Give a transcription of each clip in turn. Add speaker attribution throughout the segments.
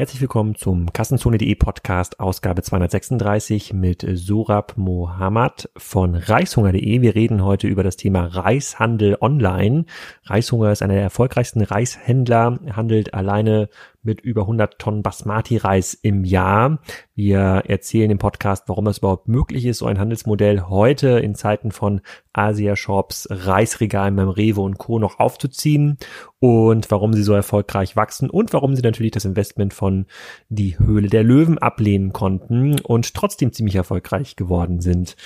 Speaker 1: Herzlich willkommen zum Kassenzone.de Podcast, Ausgabe 236 mit Surab Mohammad von Reishunger.de. Wir reden heute über das Thema Reishandel online. Reishunger ist einer der erfolgreichsten Reishändler, handelt alleine mit über 100 Tonnen Basmati-Reis im Jahr. Wir erzählen im Podcast, warum es überhaupt möglich ist, so ein Handelsmodell heute in Zeiten von Asia-Shops, Reisregalen beim Rewe und Co. noch aufzuziehen und warum sie so erfolgreich wachsen und warum sie natürlich das Investment von Die Höhle der Löwen ablehnen konnten und trotzdem ziemlich erfolgreich geworden sind.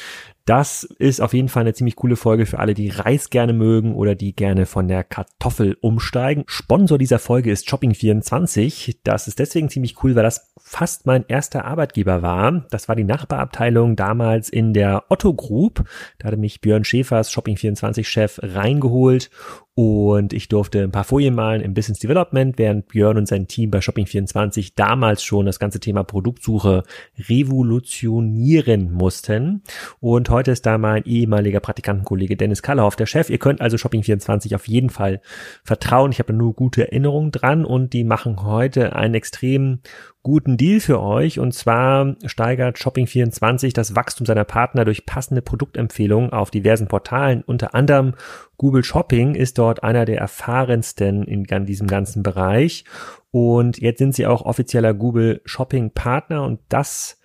Speaker 1: Das ist auf jeden Fall eine ziemlich coole Folge für alle, die Reis gerne mögen oder die gerne von der Kartoffel umsteigen. Sponsor dieser Folge ist Shopping24. Das ist deswegen ziemlich cool, weil das fast mein erster Arbeitgeber war. Das war die Nachbarabteilung damals in der Otto Group. Da hatte mich Björn Schäfers, Shopping24-Chef, reingeholt und ich durfte ein paar Folien malen im Business Development, während Björn und sein Team bei Shopping24 damals schon das ganze Thema Produktsuche revolutionieren mussten. Und heute ist da mein ehemaliger Praktikantenkollege Dennis Kallerhoff, der Chef. Ihr könnt also Shopping24 auf jeden Fall vertrauen. Ich habe nur gute Erinnerungen dran und die machen heute einen extrem guten Deal für euch. Und zwar steigert Shopping24 das Wachstum seiner Partner durch passende Produktempfehlungen auf diversen Portalen. Unter anderem Google Shopping ist dort einer der erfahrensten in diesem ganzen Bereich. Und jetzt sind sie auch offizieller Google Shopping Partner und das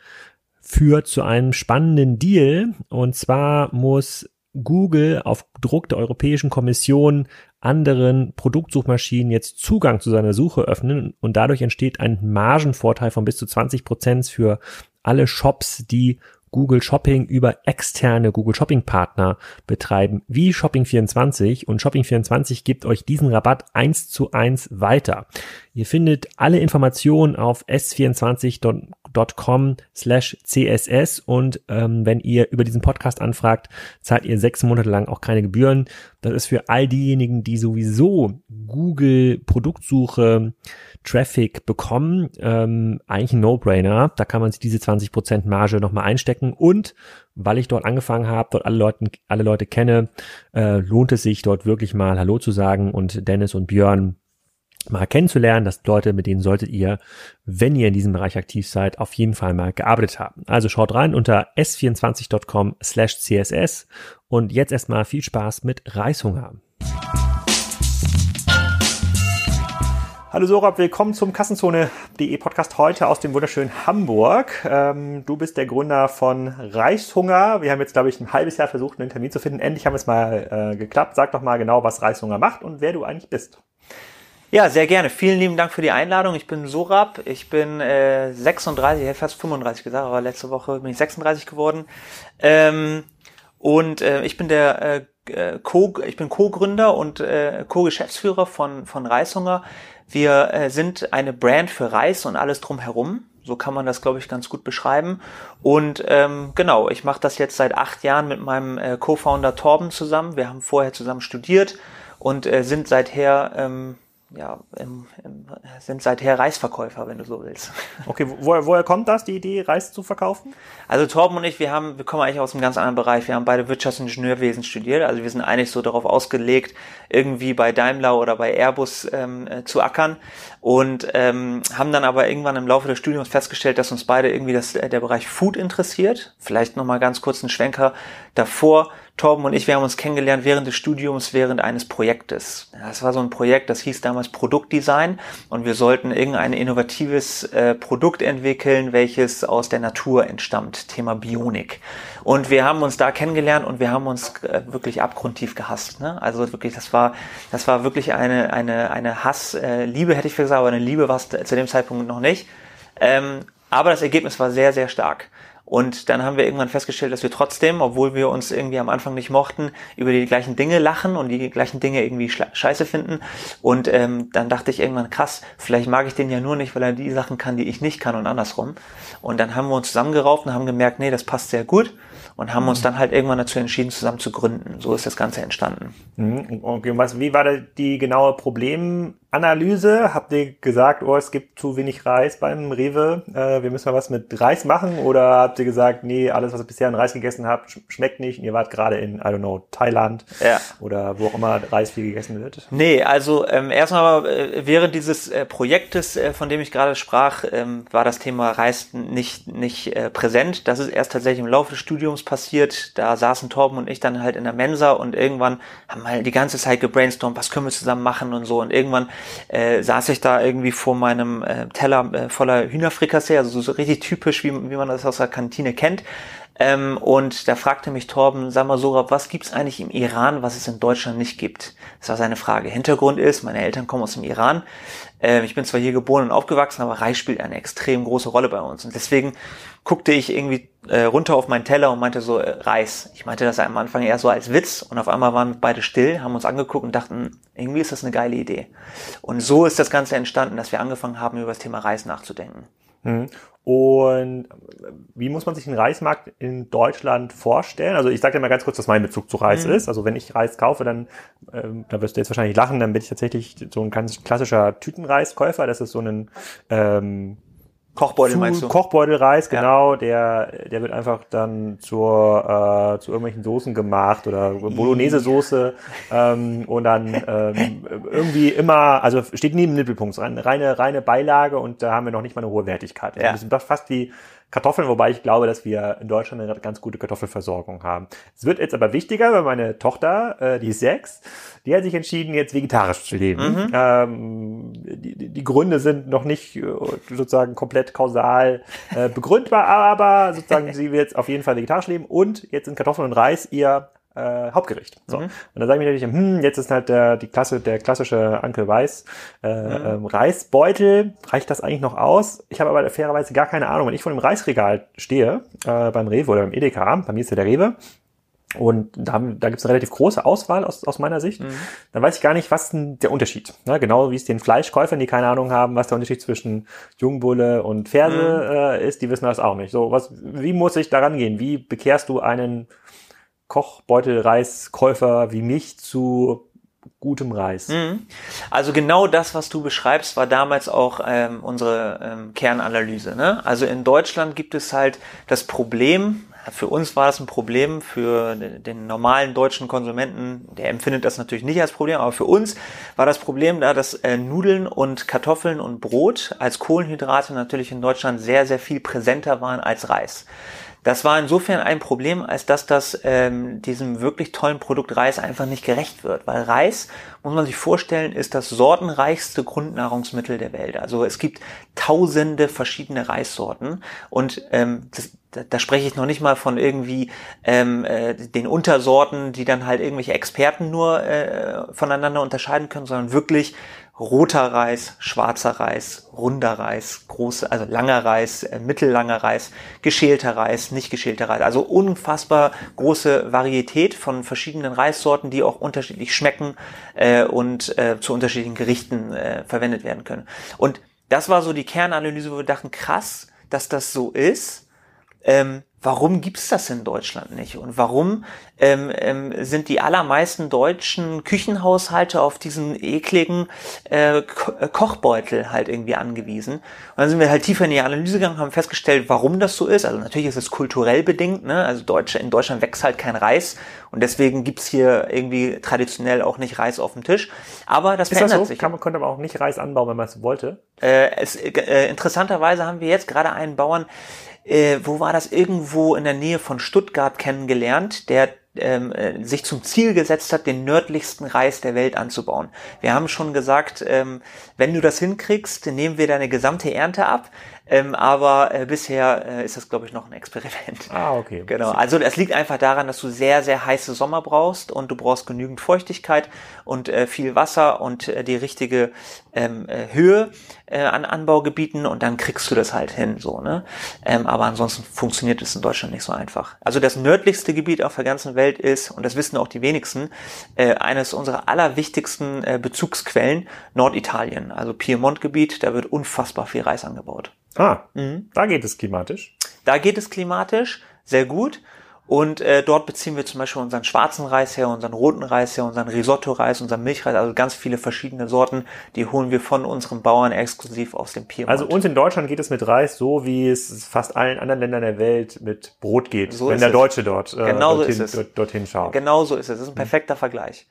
Speaker 1: führt zu einem spannenden Deal. Und zwar muss Google auf Druck der Europäischen Kommission anderen Produktsuchmaschinen jetzt Zugang zu seiner Suche öffnen und dadurch entsteht ein Margenvorteil von bis zu 20 Prozent für alle Shops, die Google Shopping über externe Google Shopping Partner betreiben, wie Shopping24 und Shopping24 gibt euch diesen Rabatt eins zu eins weiter. Ihr findet alle Informationen auf s24.com slash css und ähm, wenn ihr über diesen Podcast anfragt, zahlt ihr sechs Monate lang auch keine Gebühren. Das ist für all diejenigen, die sowieso Google Produktsuche Traffic bekommen, ähm, eigentlich ein No-Brainer. Da kann man sich diese 20% Marge nochmal einstecken und weil ich dort angefangen habe, dort alle Leute, alle Leute kenne, äh, lohnt es sich dort wirklich mal Hallo zu sagen und Dennis und Björn mal kennenzulernen. Das Leute, mit denen solltet ihr, wenn ihr in diesem Bereich aktiv seid, auf jeden Fall mal gearbeitet haben. Also schaut rein unter s24.com slash css und jetzt erstmal viel Spaß mit Reishunger. Hallo Sorab, willkommen zum Kassenzone.de Podcast heute aus dem wunderschönen Hamburg. Ähm, du bist der Gründer von Reishunger. Wir haben jetzt, glaube ich, ein halbes Jahr versucht, einen Termin zu finden. Endlich haben es mal äh, geklappt. Sag doch mal genau, was Reishunger macht und wer du eigentlich bist.
Speaker 2: Ja, sehr gerne. Vielen lieben Dank für die Einladung. Ich bin Sorab. Ich bin äh, 36, ich hätte fast 35 gesagt, aber letzte Woche bin ich 36 geworden. Ähm, und äh, ich bin der äh, äh, Co, ich bin Co-Gründer und äh, Co-Geschäftsführer von, von Reishunger. Wir äh, sind eine Brand für Reis und alles drumherum. So kann man das, glaube ich, ganz gut beschreiben. Und ähm, genau, ich mache das jetzt seit acht Jahren mit meinem äh, Co-Founder Torben zusammen. Wir haben vorher zusammen studiert und äh, sind seither ähm, ja, im, im, sind seither Reisverkäufer, wenn du so willst.
Speaker 1: Okay, woher, woher kommt das, die Idee, Reis zu verkaufen?
Speaker 2: Also Torben und ich, wir haben, wir kommen eigentlich aus einem ganz anderen Bereich. Wir haben beide Wirtschaftsingenieurwesen studiert. Also wir sind eigentlich so darauf ausgelegt, irgendwie bei Daimler oder bei Airbus ähm, äh, zu ackern und ähm, haben dann aber irgendwann im Laufe des Studiums festgestellt, dass uns beide irgendwie das, äh, der Bereich Food interessiert. Vielleicht nochmal ganz kurz einen Schwenker davor Torben und ich, wir haben uns kennengelernt während des Studiums, während eines Projektes. Das war so ein Projekt, das hieß damals Produktdesign und wir sollten irgendein innovatives äh, Produkt entwickeln, welches aus der Natur entstammt, Thema Bionik. Und wir haben uns da kennengelernt und wir haben uns äh, wirklich abgrundtief gehasst. Ne? Also wirklich, das war, das war wirklich eine, eine, eine Hass, äh, hätte ich gesagt, aber eine Liebe war es zu dem Zeitpunkt noch nicht. Ähm, aber das Ergebnis war sehr, sehr stark. Und dann haben wir irgendwann festgestellt, dass wir trotzdem, obwohl wir uns irgendwie am Anfang nicht mochten, über die gleichen Dinge lachen und die gleichen Dinge irgendwie scheiße finden. Und ähm, dann dachte ich irgendwann, krass, vielleicht mag ich den ja nur nicht, weil er die Sachen kann, die ich nicht kann und andersrum. Und dann haben wir uns zusammengerauft und haben gemerkt, nee, das passt sehr gut und haben uns mhm. dann halt irgendwann dazu entschieden, zusammen zu gründen. So ist das Ganze entstanden.
Speaker 1: Mhm. Okay, was, wie war da die genaue Problem Kernanalyse. Habt ihr gesagt, oh, es gibt zu wenig Reis beim Rewe, äh, wir müssen mal was mit Reis machen? Oder habt ihr gesagt, nee, alles, was ihr bisher an Reis gegessen habt, sch schmeckt nicht und ihr wart gerade in, I don't know, Thailand ja. oder wo auch immer Reis viel gegessen wird?
Speaker 2: Nee, also ähm, erstmal äh, während dieses äh, Projektes, äh, von dem ich gerade sprach, ähm, war das Thema Reis nicht, nicht äh, präsent. Das ist erst tatsächlich im Laufe des Studiums passiert. Da saßen Torben und ich dann halt in der Mensa und irgendwann haben wir halt die ganze Zeit gebrainstormt, was können wir zusammen machen und so. Und irgendwann äh, saß ich da irgendwie vor meinem äh, Teller äh, voller Hühnerfrikassee, also so, richtig typisch, wie, wie man das aus der Kantine kennt. Ähm, und da fragte mich Torben, sag mal Sorab, was gibt's eigentlich im Iran, was es in Deutschland nicht gibt? Das war seine Frage. Hintergrund ist, meine Eltern kommen aus dem Iran. Ähm, ich bin zwar hier geboren und aufgewachsen, aber Reis spielt eine extrem große Rolle bei uns. Und deswegen guckte ich irgendwie äh, runter auf meinen Teller und meinte so, äh, Reis. Ich meinte das am Anfang eher so als Witz und auf einmal waren beide still, haben uns angeguckt und dachten, irgendwie ist das eine geile Idee. Und so ist das Ganze entstanden, dass wir angefangen haben, über das Thema Reis nachzudenken.
Speaker 1: Mhm. Und wie muss man sich den Reismarkt in Deutschland vorstellen? Also ich sage dir mal ganz kurz, was mein Bezug zu Reis mhm. ist. Also wenn ich Reis kaufe, dann, ähm, da wirst du jetzt wahrscheinlich lachen, dann bin ich tatsächlich so ein ganz klassischer Tütenreiskäufer. Das ist so ein ähm,
Speaker 2: Kochbeutel zu, meinst du?
Speaker 1: Kochbeutelreis, genau. Ja. Der, der wird einfach dann zur, äh, zu irgendwelchen Soßen gemacht oder Bolognese-Soße ähm, und dann ähm, irgendwie immer, also steht nie im Mittelpunkt, reine, reine Beilage und da haben wir noch nicht mal eine hohe Wertigkeit. Ja. Das ist fast wie Kartoffeln, wobei ich glaube, dass wir in Deutschland eine ganz gute Kartoffelversorgung haben. Es wird jetzt aber wichtiger, weil meine Tochter, äh, die ist sechs, die hat sich entschieden, jetzt vegetarisch zu leben. Mhm. Ähm, die, die Gründe sind noch nicht äh, sozusagen komplett kausal äh, begründbar, aber sozusagen sie wird jetzt auf jeden Fall vegetarisch leben und jetzt sind Kartoffeln und Reis ihr äh, Hauptgericht. So. Mhm. Und dann sage ich mir natürlich, hm, jetzt ist halt der, die Klasse, der klassische Ankel Weiß äh, mhm. ähm, Reisbeutel. Reicht das eigentlich noch aus? Ich habe aber fairerweise gar keine Ahnung. Wenn ich vor dem Reisregal stehe, äh, beim Rewe oder beim Edeka, bei mir ist ja der Rewe, und da, da gibt es eine relativ große Auswahl aus, aus meiner Sicht. Mhm. Dann weiß ich gar nicht, was denn der Unterschied. Ne? Genau wie es den Fleischkäufern, die keine Ahnung haben, was der Unterschied zwischen Jungbulle und Ferse mhm. äh, ist, die wissen das auch nicht. So, was, wie muss ich daran gehen? Wie bekehrst du einen Kochbeutelreiskäufer wie mich zu gutem Reis. Mhm.
Speaker 2: Also genau das, was du beschreibst, war damals auch ähm, unsere ähm, Kernanalyse. Ne? Also in Deutschland gibt es halt das Problem, für uns war das ein Problem, für den normalen deutschen Konsumenten, der empfindet das natürlich nicht als Problem, aber für uns war das Problem da, dass äh, Nudeln und Kartoffeln und Brot als Kohlenhydrate natürlich in Deutschland sehr, sehr viel präsenter waren als Reis. Das war insofern ein Problem, als dass das ähm, diesem wirklich tollen Produkt Reis einfach nicht gerecht wird. Weil Reis, muss man sich vorstellen, ist das sortenreichste Grundnahrungsmittel der Welt. Also es gibt tausende verschiedene Reissorten und ähm, das, da, da spreche ich noch nicht mal von irgendwie ähm, äh, den Untersorten, die dann halt irgendwelche Experten nur äh, voneinander unterscheiden können, sondern wirklich roter Reis, schwarzer Reis, runder Reis, große, also langer Reis, äh, mittellanger Reis, geschälter Reis, nicht geschälter Reis. Also unfassbar große Varietät von verschiedenen Reissorten, die auch unterschiedlich schmecken äh, und äh, zu unterschiedlichen Gerichten äh, verwendet werden können. Und das war so die Kernanalyse, wo wir dachten, krass, dass das so ist. Ähm, warum gibt's das in Deutschland nicht? Und warum ähm, ähm, sind die allermeisten deutschen Küchenhaushalte auf diesen ekligen äh, Ko äh, Kochbeutel halt irgendwie angewiesen? Und dann sind wir halt tiefer in die Analyse gegangen, haben festgestellt, warum das so ist. Also natürlich ist es kulturell bedingt, ne? Also Deutsche, in Deutschland wächst halt kein Reis und deswegen gibt's hier irgendwie traditionell auch nicht Reis auf dem Tisch. Aber das ist verändert das so? sich.
Speaker 1: Kann man könnte aber auch nicht Reis anbauen, wenn man es wollte.
Speaker 2: Äh, es, äh, interessanterweise haben wir jetzt gerade einen Bauern, äh, wo war das, irgendwo in der Nähe von Stuttgart kennengelernt, der ähm, äh, sich zum Ziel gesetzt hat, den nördlichsten Reis der Welt anzubauen. Wir haben schon gesagt, ähm, wenn du das hinkriegst, nehmen wir deine gesamte Ernte ab. Ähm, aber äh, bisher äh, ist das, glaube ich, noch ein Experiment.
Speaker 1: Ah, okay.
Speaker 2: Genau. Also es liegt einfach daran, dass du sehr, sehr heiße Sommer brauchst und du brauchst genügend Feuchtigkeit und äh, viel Wasser und äh, die richtige ähm, äh, Höhe äh, an Anbaugebieten und dann kriegst du das halt hin, so, ne? Ähm, aber ansonsten funktioniert es in Deutschland nicht so einfach. Also das nördlichste Gebiet auf der ganzen Welt ist, und das wissen auch die wenigsten, äh, eines unserer allerwichtigsten äh, Bezugsquellen, Norditalien, also Piemont-Gebiet, da wird unfassbar viel Reis angebaut.
Speaker 1: Ah, mhm. da geht es klimatisch.
Speaker 2: Da geht es klimatisch sehr gut. Und äh, dort beziehen wir zum Beispiel unseren schwarzen Reis her, unseren roten Reis her, unseren Risotto-Reis, unseren Milchreis, also ganz viele verschiedene Sorten, die holen wir von unseren Bauern exklusiv aus dem Piemont.
Speaker 1: Also uns in Deutschland geht es mit Reis so, wie es fast allen anderen Ländern der Welt mit Brot geht,
Speaker 2: So
Speaker 1: wenn der
Speaker 2: es.
Speaker 1: Deutsche dort äh,
Speaker 2: Genau so
Speaker 1: dorthin,
Speaker 2: ist es.
Speaker 1: dort, dorthin schaut.
Speaker 2: Genau so ist es. Das ist ein perfekter Vergleich.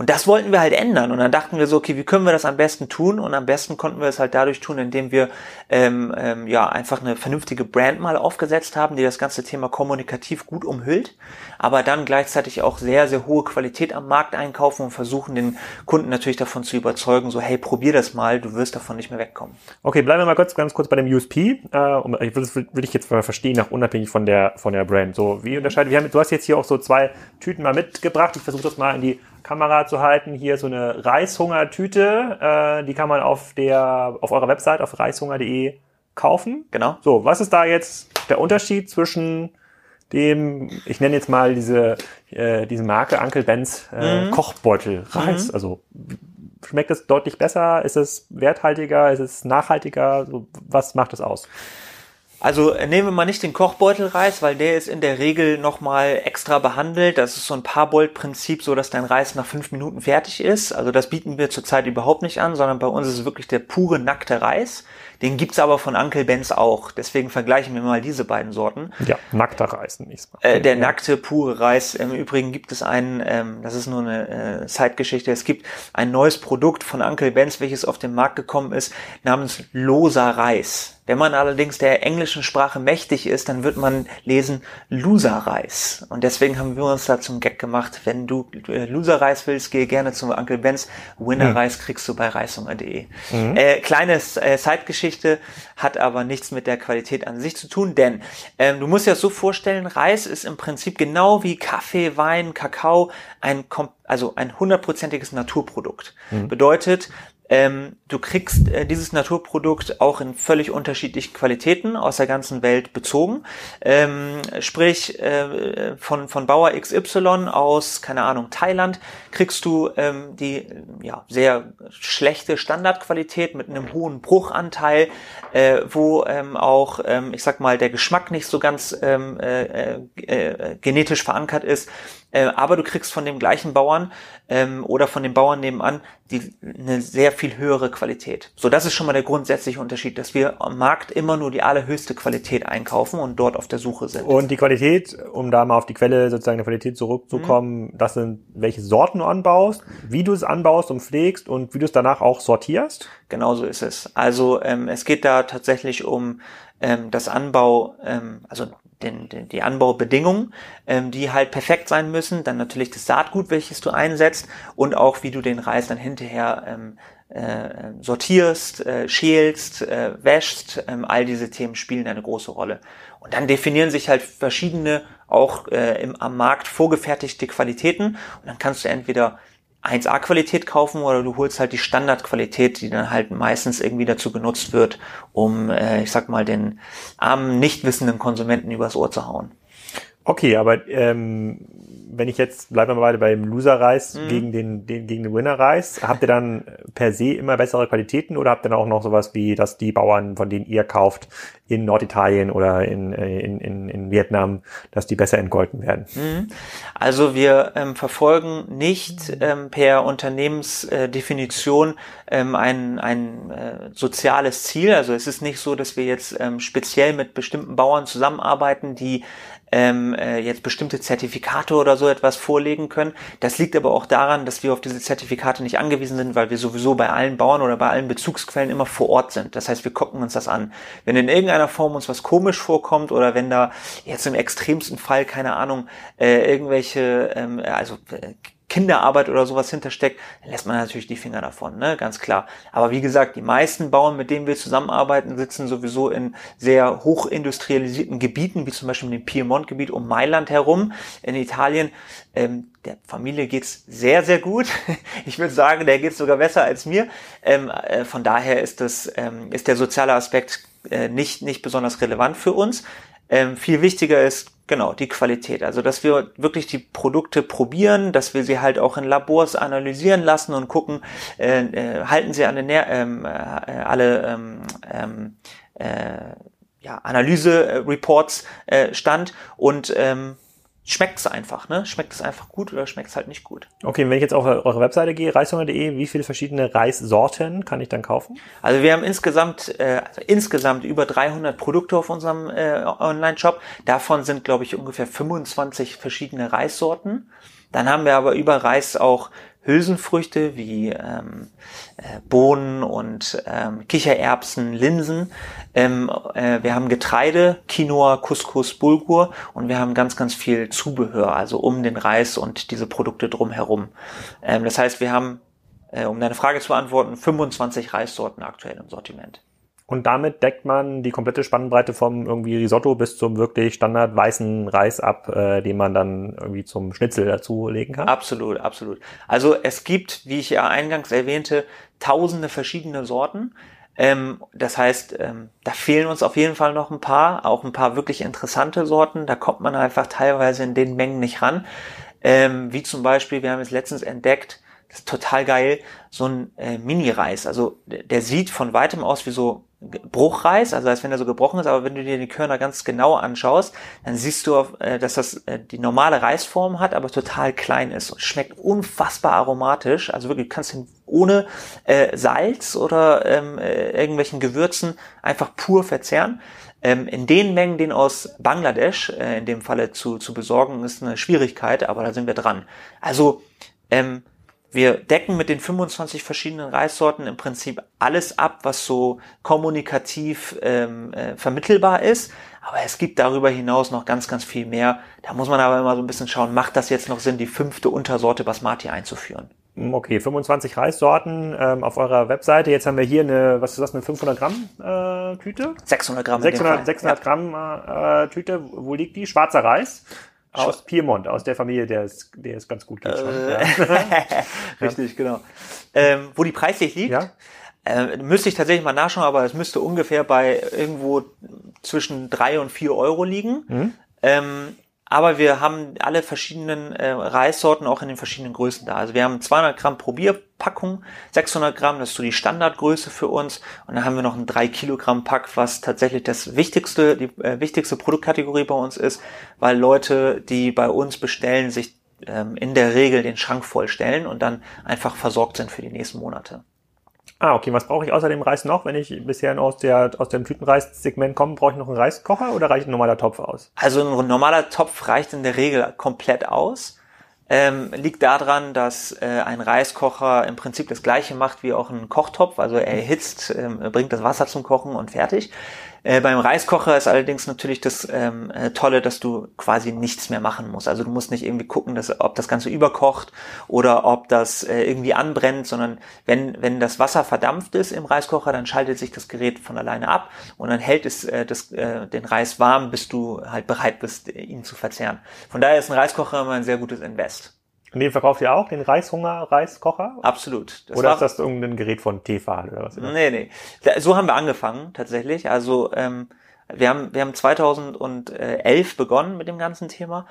Speaker 2: Und das wollten wir halt ändern. Und dann dachten wir so, okay, wie können wir das am besten tun? Und am besten konnten wir es halt dadurch tun, indem wir ähm, ähm, ja einfach eine vernünftige Brand mal aufgesetzt haben, die das ganze Thema kommunikativ gut umhüllt, aber dann gleichzeitig auch sehr, sehr hohe Qualität am Markt einkaufen und versuchen, den Kunden natürlich davon zu überzeugen, so hey, probier das mal, du wirst davon nicht mehr wegkommen.
Speaker 1: Okay, bleiben wir mal kurz, ganz kurz bei dem USP. Äh, das will ich jetzt mal verstehen, auch unabhängig von der von der Brand. So, wie unterscheidet? Wir haben, du hast jetzt hier auch so zwei Tüten mal mitgebracht. Ich versuche das mal in die Kamera zu halten. Hier so eine Reishungertüte. Äh, die kann man auf der auf eurer Website auf reishunger.de kaufen.
Speaker 2: Genau.
Speaker 1: So, was ist da jetzt der Unterschied zwischen dem, ich nenne jetzt mal diese, äh, diese Marke Uncle Ben's äh, Kochbeutel Reis? Also schmeckt es deutlich besser? Ist es werthaltiger? Ist es nachhaltiger? So, was macht es aus?
Speaker 2: Also äh, nehmen wir mal nicht den Kochbeutelreis, weil der ist in der Regel nochmal extra behandelt. Das ist so ein Parboiled-Prinzip, so dass dein Reis nach fünf Minuten fertig ist. Also das bieten wir zurzeit überhaupt nicht an, sondern bei uns ist es wirklich der pure nackte Reis. Den gibt's aber von Uncle Ben's auch. Deswegen vergleichen wir mal diese beiden Sorten.
Speaker 1: Ja, nackter Reis ich's mal.
Speaker 2: Äh, der nackte, pure Reis. Im Übrigen gibt es einen, ähm, das ist nur eine äh, Zeitgeschichte, es gibt ein neues Produkt von Uncle Ben's, welches auf den Markt gekommen ist, namens loser Reis. Wenn man allerdings der englischen Sprache mächtig ist, dann wird man lesen Loser-Reis. Und deswegen haben wir uns da zum Gag gemacht, wenn du äh, Loser-Reis willst, gehe gerne zum Uncle Ben's. Winner-Reis kriegst du bei reishunger.de. Äh, kleine äh, Zeitgeschichte, hat aber nichts mit der Qualität an sich zu tun, denn ähm, du musst dir das so vorstellen, Reis ist im Prinzip genau wie Kaffee, Wein, Kakao ein, also ein hundertprozentiges Naturprodukt. Bedeutet, ähm, du kriegst äh, dieses Naturprodukt auch in völlig unterschiedlichen Qualitäten aus der ganzen Welt bezogen. Ähm, sprich, äh, von, von Bauer XY aus, keine Ahnung, Thailand, kriegst du ähm, die äh, ja, sehr schlechte Standardqualität mit einem hohen Bruchanteil, äh, wo ähm, auch, ähm, ich sag mal, der Geschmack nicht so ganz ähm, äh, äh, genetisch verankert ist. Äh, aber du kriegst von dem gleichen Bauern ähm, oder von dem Bauern nebenan die, eine sehr viel höhere Qualität. So, das ist schon mal der grundsätzliche Unterschied, dass wir am Markt immer nur die allerhöchste Qualität einkaufen und dort auf der Suche sind.
Speaker 1: Und die Qualität, um da mal auf die Quelle sozusagen der Qualität zurückzukommen, das sind welche Sorten du anbaust, wie du es anbaust und pflegst und wie du es danach auch sortierst.
Speaker 2: Genauso ist es. Also ähm, es geht da tatsächlich um ähm, das Anbau, ähm, also den, den, die Anbaubedingungen, ähm, die halt perfekt sein müssen. Dann natürlich das Saatgut, welches du einsetzt und auch wie du den Reis dann hinterher ähm, äh, sortierst, äh, schälst, äh, wäschst. Ähm, all diese Themen spielen eine große Rolle. Und dann definieren sich halt verschiedene auch äh, im, am Markt vorgefertigte Qualitäten und dann kannst du entweder 1A-Qualität kaufen oder du holst halt die Standardqualität, die dann halt meistens irgendwie dazu genutzt wird, um, äh, ich sag mal, den armen, nicht wissenden Konsumenten übers Ohr zu hauen.
Speaker 1: Okay, aber ähm, wenn ich jetzt, bleiben wir mal beide beim Loser-Reis
Speaker 2: Mhm.
Speaker 1: gegen den, den, gegen den Winner-Reis, habt ihr dann per se immer bessere Qualitäten oder habt ihr dann auch noch sowas wie, dass die Bauern, von denen ihr kauft, in Norditalien oder in, äh, in, in, in Vietnam, dass die besser entgolten werden?
Speaker 2: Mhm. Also wir ähm, verfolgen nicht ähm, per Unternehmensdefinition ähm, ein, ein äh, soziales Ziel. Also es ist nicht so, dass wir jetzt ähm, speziell mit bestimmten Bauern zusammenarbeiten, die ähm, äh, jetzt bestimmte Zertifikate oder so etwas vorlegen können. Das liegt aber auch daran, dass wir auf diese Zertifikate nicht angewiesen sind, weil wir sowieso bei allen Bauern oder bei allen Bezugsquellen immer vor Ort sind. Das heißt, wir gucken uns das an. Wenn in irgendeiner Form uns was komisch vorkommt oder wenn da jetzt im extremsten Fall, keine Ahnung, äh, irgendwelche, ähm, also äh, Kinderarbeit oder sowas hintersteckt, dann lässt man natürlich die Finger davon, ne, ganz klar. Aber wie gesagt, die meisten Bauern, mit denen wir zusammenarbeiten, sitzen sowieso in sehr hochindustrialisierten Gebieten, wie zum Beispiel dem Piemont-Gebiet um Mailand herum in Italien. Ähm, der Familie geht's sehr, sehr gut. Ich würde sagen, der geht's sogar besser als mir. Ähm, äh, von daher ist das, ähm, ist der soziale Aspekt äh, nicht, nicht besonders relevant für uns. Ähm, viel wichtiger ist genau die Qualität. Also dass wir wirklich die Produkte probieren, dass wir sie halt auch in Labors analysieren lassen und gucken, äh, äh, halten sie alle, ähm, äh, alle ähm, ähm, äh, ja, Analyse-Reports äh, stand und ähm, schmeckt es einfach, ne? Schmeckt es einfach gut oder schmeckt es halt nicht gut.
Speaker 1: Okay, wenn ich jetzt auf eure Webseite gehe, reishunger.de, wie viele verschiedene Reissorten kann ich dann kaufen?
Speaker 2: Also wir haben insgesamt, äh, also insgesamt über 300 Produkte auf unserem äh, Online-Shop. Davon sind, glaube ich, ungefähr 25 verschiedene Reissorten. Dann haben wir aber über Reis auch Hülsenfrüchte wie ähm, äh, Bohnen und ähm, Kichererbsen, Linsen. Ähm, äh, wir haben Getreide, Quinoa, Couscous, Bulgur und wir haben ganz, ganz viel Zubehör, also um den Reis und diese Produkte drumherum. Ähm, das heißt, wir haben, äh, um deine Frage zu beantworten, 25 Reissorten aktuell im Sortiment.
Speaker 1: Und damit deckt man die komplette Spannbreite vom irgendwie Risotto bis zum wirklich standard weißen Reis ab, äh, den man dann irgendwie zum Schnitzel dazu legen kann.
Speaker 2: Absolut, absolut. Also es gibt, wie ich ja eingangs erwähnte, tausende verschiedene Sorten. Ähm, das heißt, ähm, da fehlen uns auf jeden Fall noch ein paar, auch ein paar wirklich interessante Sorten. Da kommt man einfach teilweise in den Mengen nicht ran. Ähm, wie zum Beispiel, wir haben es letztens entdeckt, das ist total geil, so ein äh, Mini-Reis. Also der sieht von weitem aus wie so Bruchreis, also als wenn er so gebrochen ist, aber wenn du dir die Körner ganz genau anschaust, dann siehst du, äh, dass das äh, die normale Reisform hat, aber total klein ist und schmeckt unfassbar aromatisch. Also wirklich, du kannst ihn ohne äh, Salz oder ähm, äh, irgendwelchen Gewürzen einfach pur verzehren. Ähm, in den Mengen, den aus Bangladesch äh, in dem Falle zu, zu besorgen, ist eine Schwierigkeit, aber da sind wir dran. Also ähm, wir decken mit den 25 verschiedenen Reissorten im Prinzip alles ab, was so kommunikativ ähm, äh, vermittelbar ist. Aber es gibt darüber hinaus noch ganz, ganz viel mehr. Da muss man aber immer so ein bisschen schauen, macht das jetzt noch Sinn, die fünfte Untersorte Basmati einzuführen?
Speaker 1: Hm, okay, 25 Reissorten ähm, auf eurer Webseite. Jetzt haben wir hier eine, was ist das, eine 500 Gramm äh, Tüte?
Speaker 2: 600 Gramm.
Speaker 1: 600, 600 ja. Gramm äh, Tüte. Wo liegt die? Schwarzer Reis. Aus Piemont, aus der Familie, der es, der es ganz gut geht. Äh,
Speaker 2: ja. Richtig, genau. Ähm, wo die preislich liegt, ja? äh, müsste ich tatsächlich mal nachschauen, aber es müsste ungefähr bei irgendwo zwischen drei und vier Euro liegen. Mhm. Ähm, aber wir haben alle verschiedenen äh, Reissorten auch in den verschiedenen Größen da. Also wir haben 200 Gramm Probierpackung, 600 Gramm, das ist so die Standardgröße für uns. Und dann haben wir noch ein 3 Kilogramm Pack, was tatsächlich das wichtigste, die äh, wichtigste Produktkategorie bei uns ist, weil Leute, die bei uns bestellen, sich ähm, in der Regel den Schrank vollstellen und dann einfach versorgt sind für die nächsten Monate.
Speaker 1: Ah, okay. Was brauche ich außer dem Reis noch? Wenn ich bisher aus, der, aus dem Tütenreis-Segment komme, brauche ich noch einen Reiskocher oder reicht ein normaler Topf aus?
Speaker 2: Also ein normaler Topf reicht in der Regel komplett aus. Ähm, liegt daran, dass äh, ein Reiskocher im Prinzip das gleiche macht wie auch ein Kochtopf. Also er erhitzt, ähm, bringt das Wasser zum Kochen und fertig. Äh, beim Reiskocher ist allerdings natürlich das ähm, äh, Tolle, dass du quasi nichts mehr machen musst. Also du musst nicht irgendwie gucken, dass, ob das Ganze überkocht oder ob das äh, irgendwie anbrennt, sondern wenn, wenn das Wasser verdampft ist im Reiskocher, dann schaltet sich das Gerät von alleine ab und dann hält es äh, das, äh, den Reis warm, bis du halt bereit bist, ihn zu verzehren. Von daher ist ein Reiskocher immer ein sehr gutes Invest.
Speaker 1: Und den verkauft ihr auch, den Reishunger-Reiskocher?
Speaker 2: Absolut.
Speaker 1: Das oder ist das irgendein Gerät von Tefal oder was?
Speaker 2: Nee, nee. So haben wir angefangen, tatsächlich. Also, ähm, wir haben, wir haben 2011 begonnen mit dem ganzen Thema,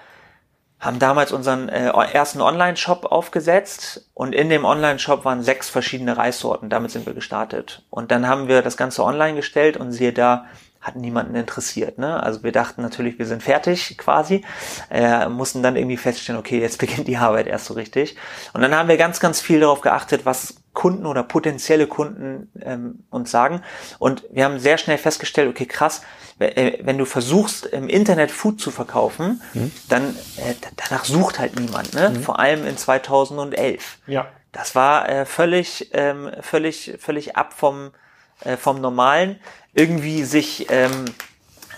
Speaker 2: haben damals unseren äh, ersten Online-Shop aufgesetzt und in dem Online-Shop waren sechs verschiedene Reissorten. Damit sind wir gestartet. Und dann haben wir das Ganze online gestellt und siehe da, hat niemanden interessiert. Ne? Also wir dachten natürlich, wir sind fertig quasi, äh, mussten dann irgendwie feststellen, okay, jetzt beginnt die Arbeit erst so richtig. Und dann haben wir ganz, ganz viel darauf geachtet, was Kunden oder potenzielle Kunden ähm, uns sagen. Und wir haben sehr schnell festgestellt, okay, krass, äh, wenn du versuchst, im Internet Food zu verkaufen, mhm. dann äh, danach sucht halt niemand, ne? Mhm. Vor allem in 2011.
Speaker 1: Ja.
Speaker 2: Das war äh, völlig, ähm, völlig, völlig ab vom, äh, vom Normalen irgendwie sich ähm,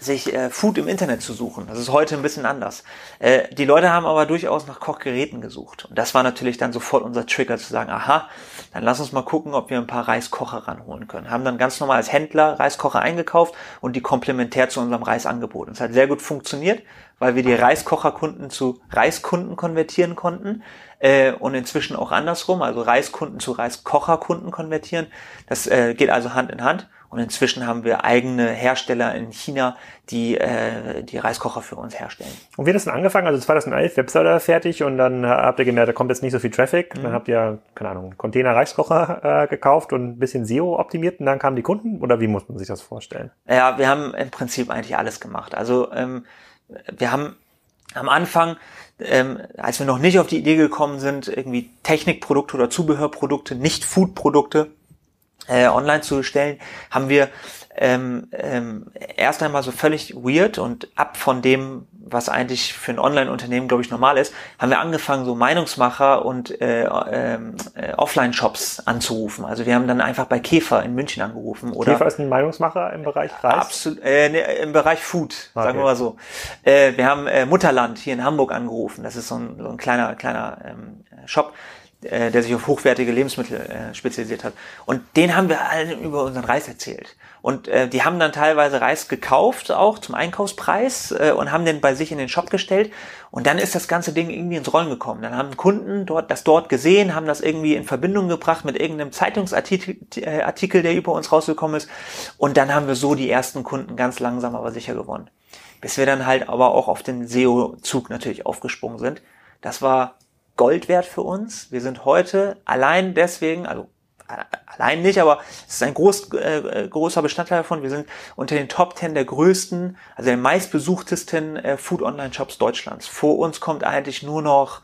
Speaker 2: sich äh, Food im Internet zu suchen. Das ist heute ein bisschen anders. Äh, die Leute haben aber durchaus nach Kochgeräten gesucht. Und das war natürlich dann sofort unser Trigger zu sagen, aha, dann lass uns mal gucken, ob wir ein paar Reiskocher ranholen können. Haben dann ganz normal als Händler Reiskocher eingekauft und die komplementär zu unserem Reis angeboten. Es hat sehr gut funktioniert, weil wir die Reiskocherkunden zu Reiskunden konvertieren konnten äh, und inzwischen auch andersrum, also Reiskunden zu Reiskocherkunden konvertieren. Das äh, geht also Hand in Hand. Und inzwischen haben wir eigene Hersteller in China, die äh, die Reiskocher für uns herstellen.
Speaker 1: Und wie hat das denn angefangen? Also 2011 Webseite fertig und dann habt ihr gemerkt, da kommt jetzt nicht so viel Traffic. Mhm. Dann habt ihr, keine Ahnung, Container Reiskocher äh, gekauft und ein bisschen SEO optimiert und dann kamen die Kunden? Oder wie muss man sich das vorstellen?
Speaker 2: Ja, wir haben im Prinzip eigentlich alles gemacht. Also ähm, wir haben am Anfang, ähm, als wir noch nicht auf die Idee gekommen sind, irgendwie Technikprodukte oder Zubehörprodukte, nicht Foodprodukte äh, online zu stellen, haben wir ähm, ähm, erst einmal so völlig weird und ab von dem, was eigentlich für ein Online-Unternehmen, glaube ich, normal ist, haben wir angefangen, so Meinungsmacher und äh, ähm, äh, Offline-Shops anzurufen. Also wir haben dann einfach bei Käfer in München angerufen. Oder
Speaker 1: Käfer ist ein Meinungsmacher im Bereich Reis?
Speaker 2: Absolut, äh, ne, im Bereich Food, okay. sagen wir mal so. Äh, wir haben äh, Mutterland hier in Hamburg angerufen. Das ist so ein, so ein kleiner, kleiner ähm, Shop äh, der sich auf hochwertige Lebensmittel äh, spezialisiert hat. Und den haben wir allen über unseren Reis erzählt. Und äh, die haben dann teilweise Reis gekauft, auch zum Einkaufspreis, äh, und haben den bei sich in den Shop gestellt. Und dann ist das ganze Ding irgendwie ins Rollen gekommen. Dann haben Kunden dort das dort gesehen, haben das irgendwie in Verbindung gebracht mit irgendeinem Zeitungsartikel, äh, der über uns rausgekommen ist. Und dann haben wir so die ersten Kunden ganz langsam aber sicher gewonnen. Bis wir dann halt aber auch auf den SEO-Zug natürlich aufgesprungen sind. Das war Gold wert für uns. Wir sind heute allein deswegen, also allein nicht, aber es ist ein groß, äh, großer Bestandteil davon. Wir sind unter den Top 10 der größten, also der meistbesuchtesten äh, Food Online Shops Deutschlands. Vor uns kommt eigentlich nur noch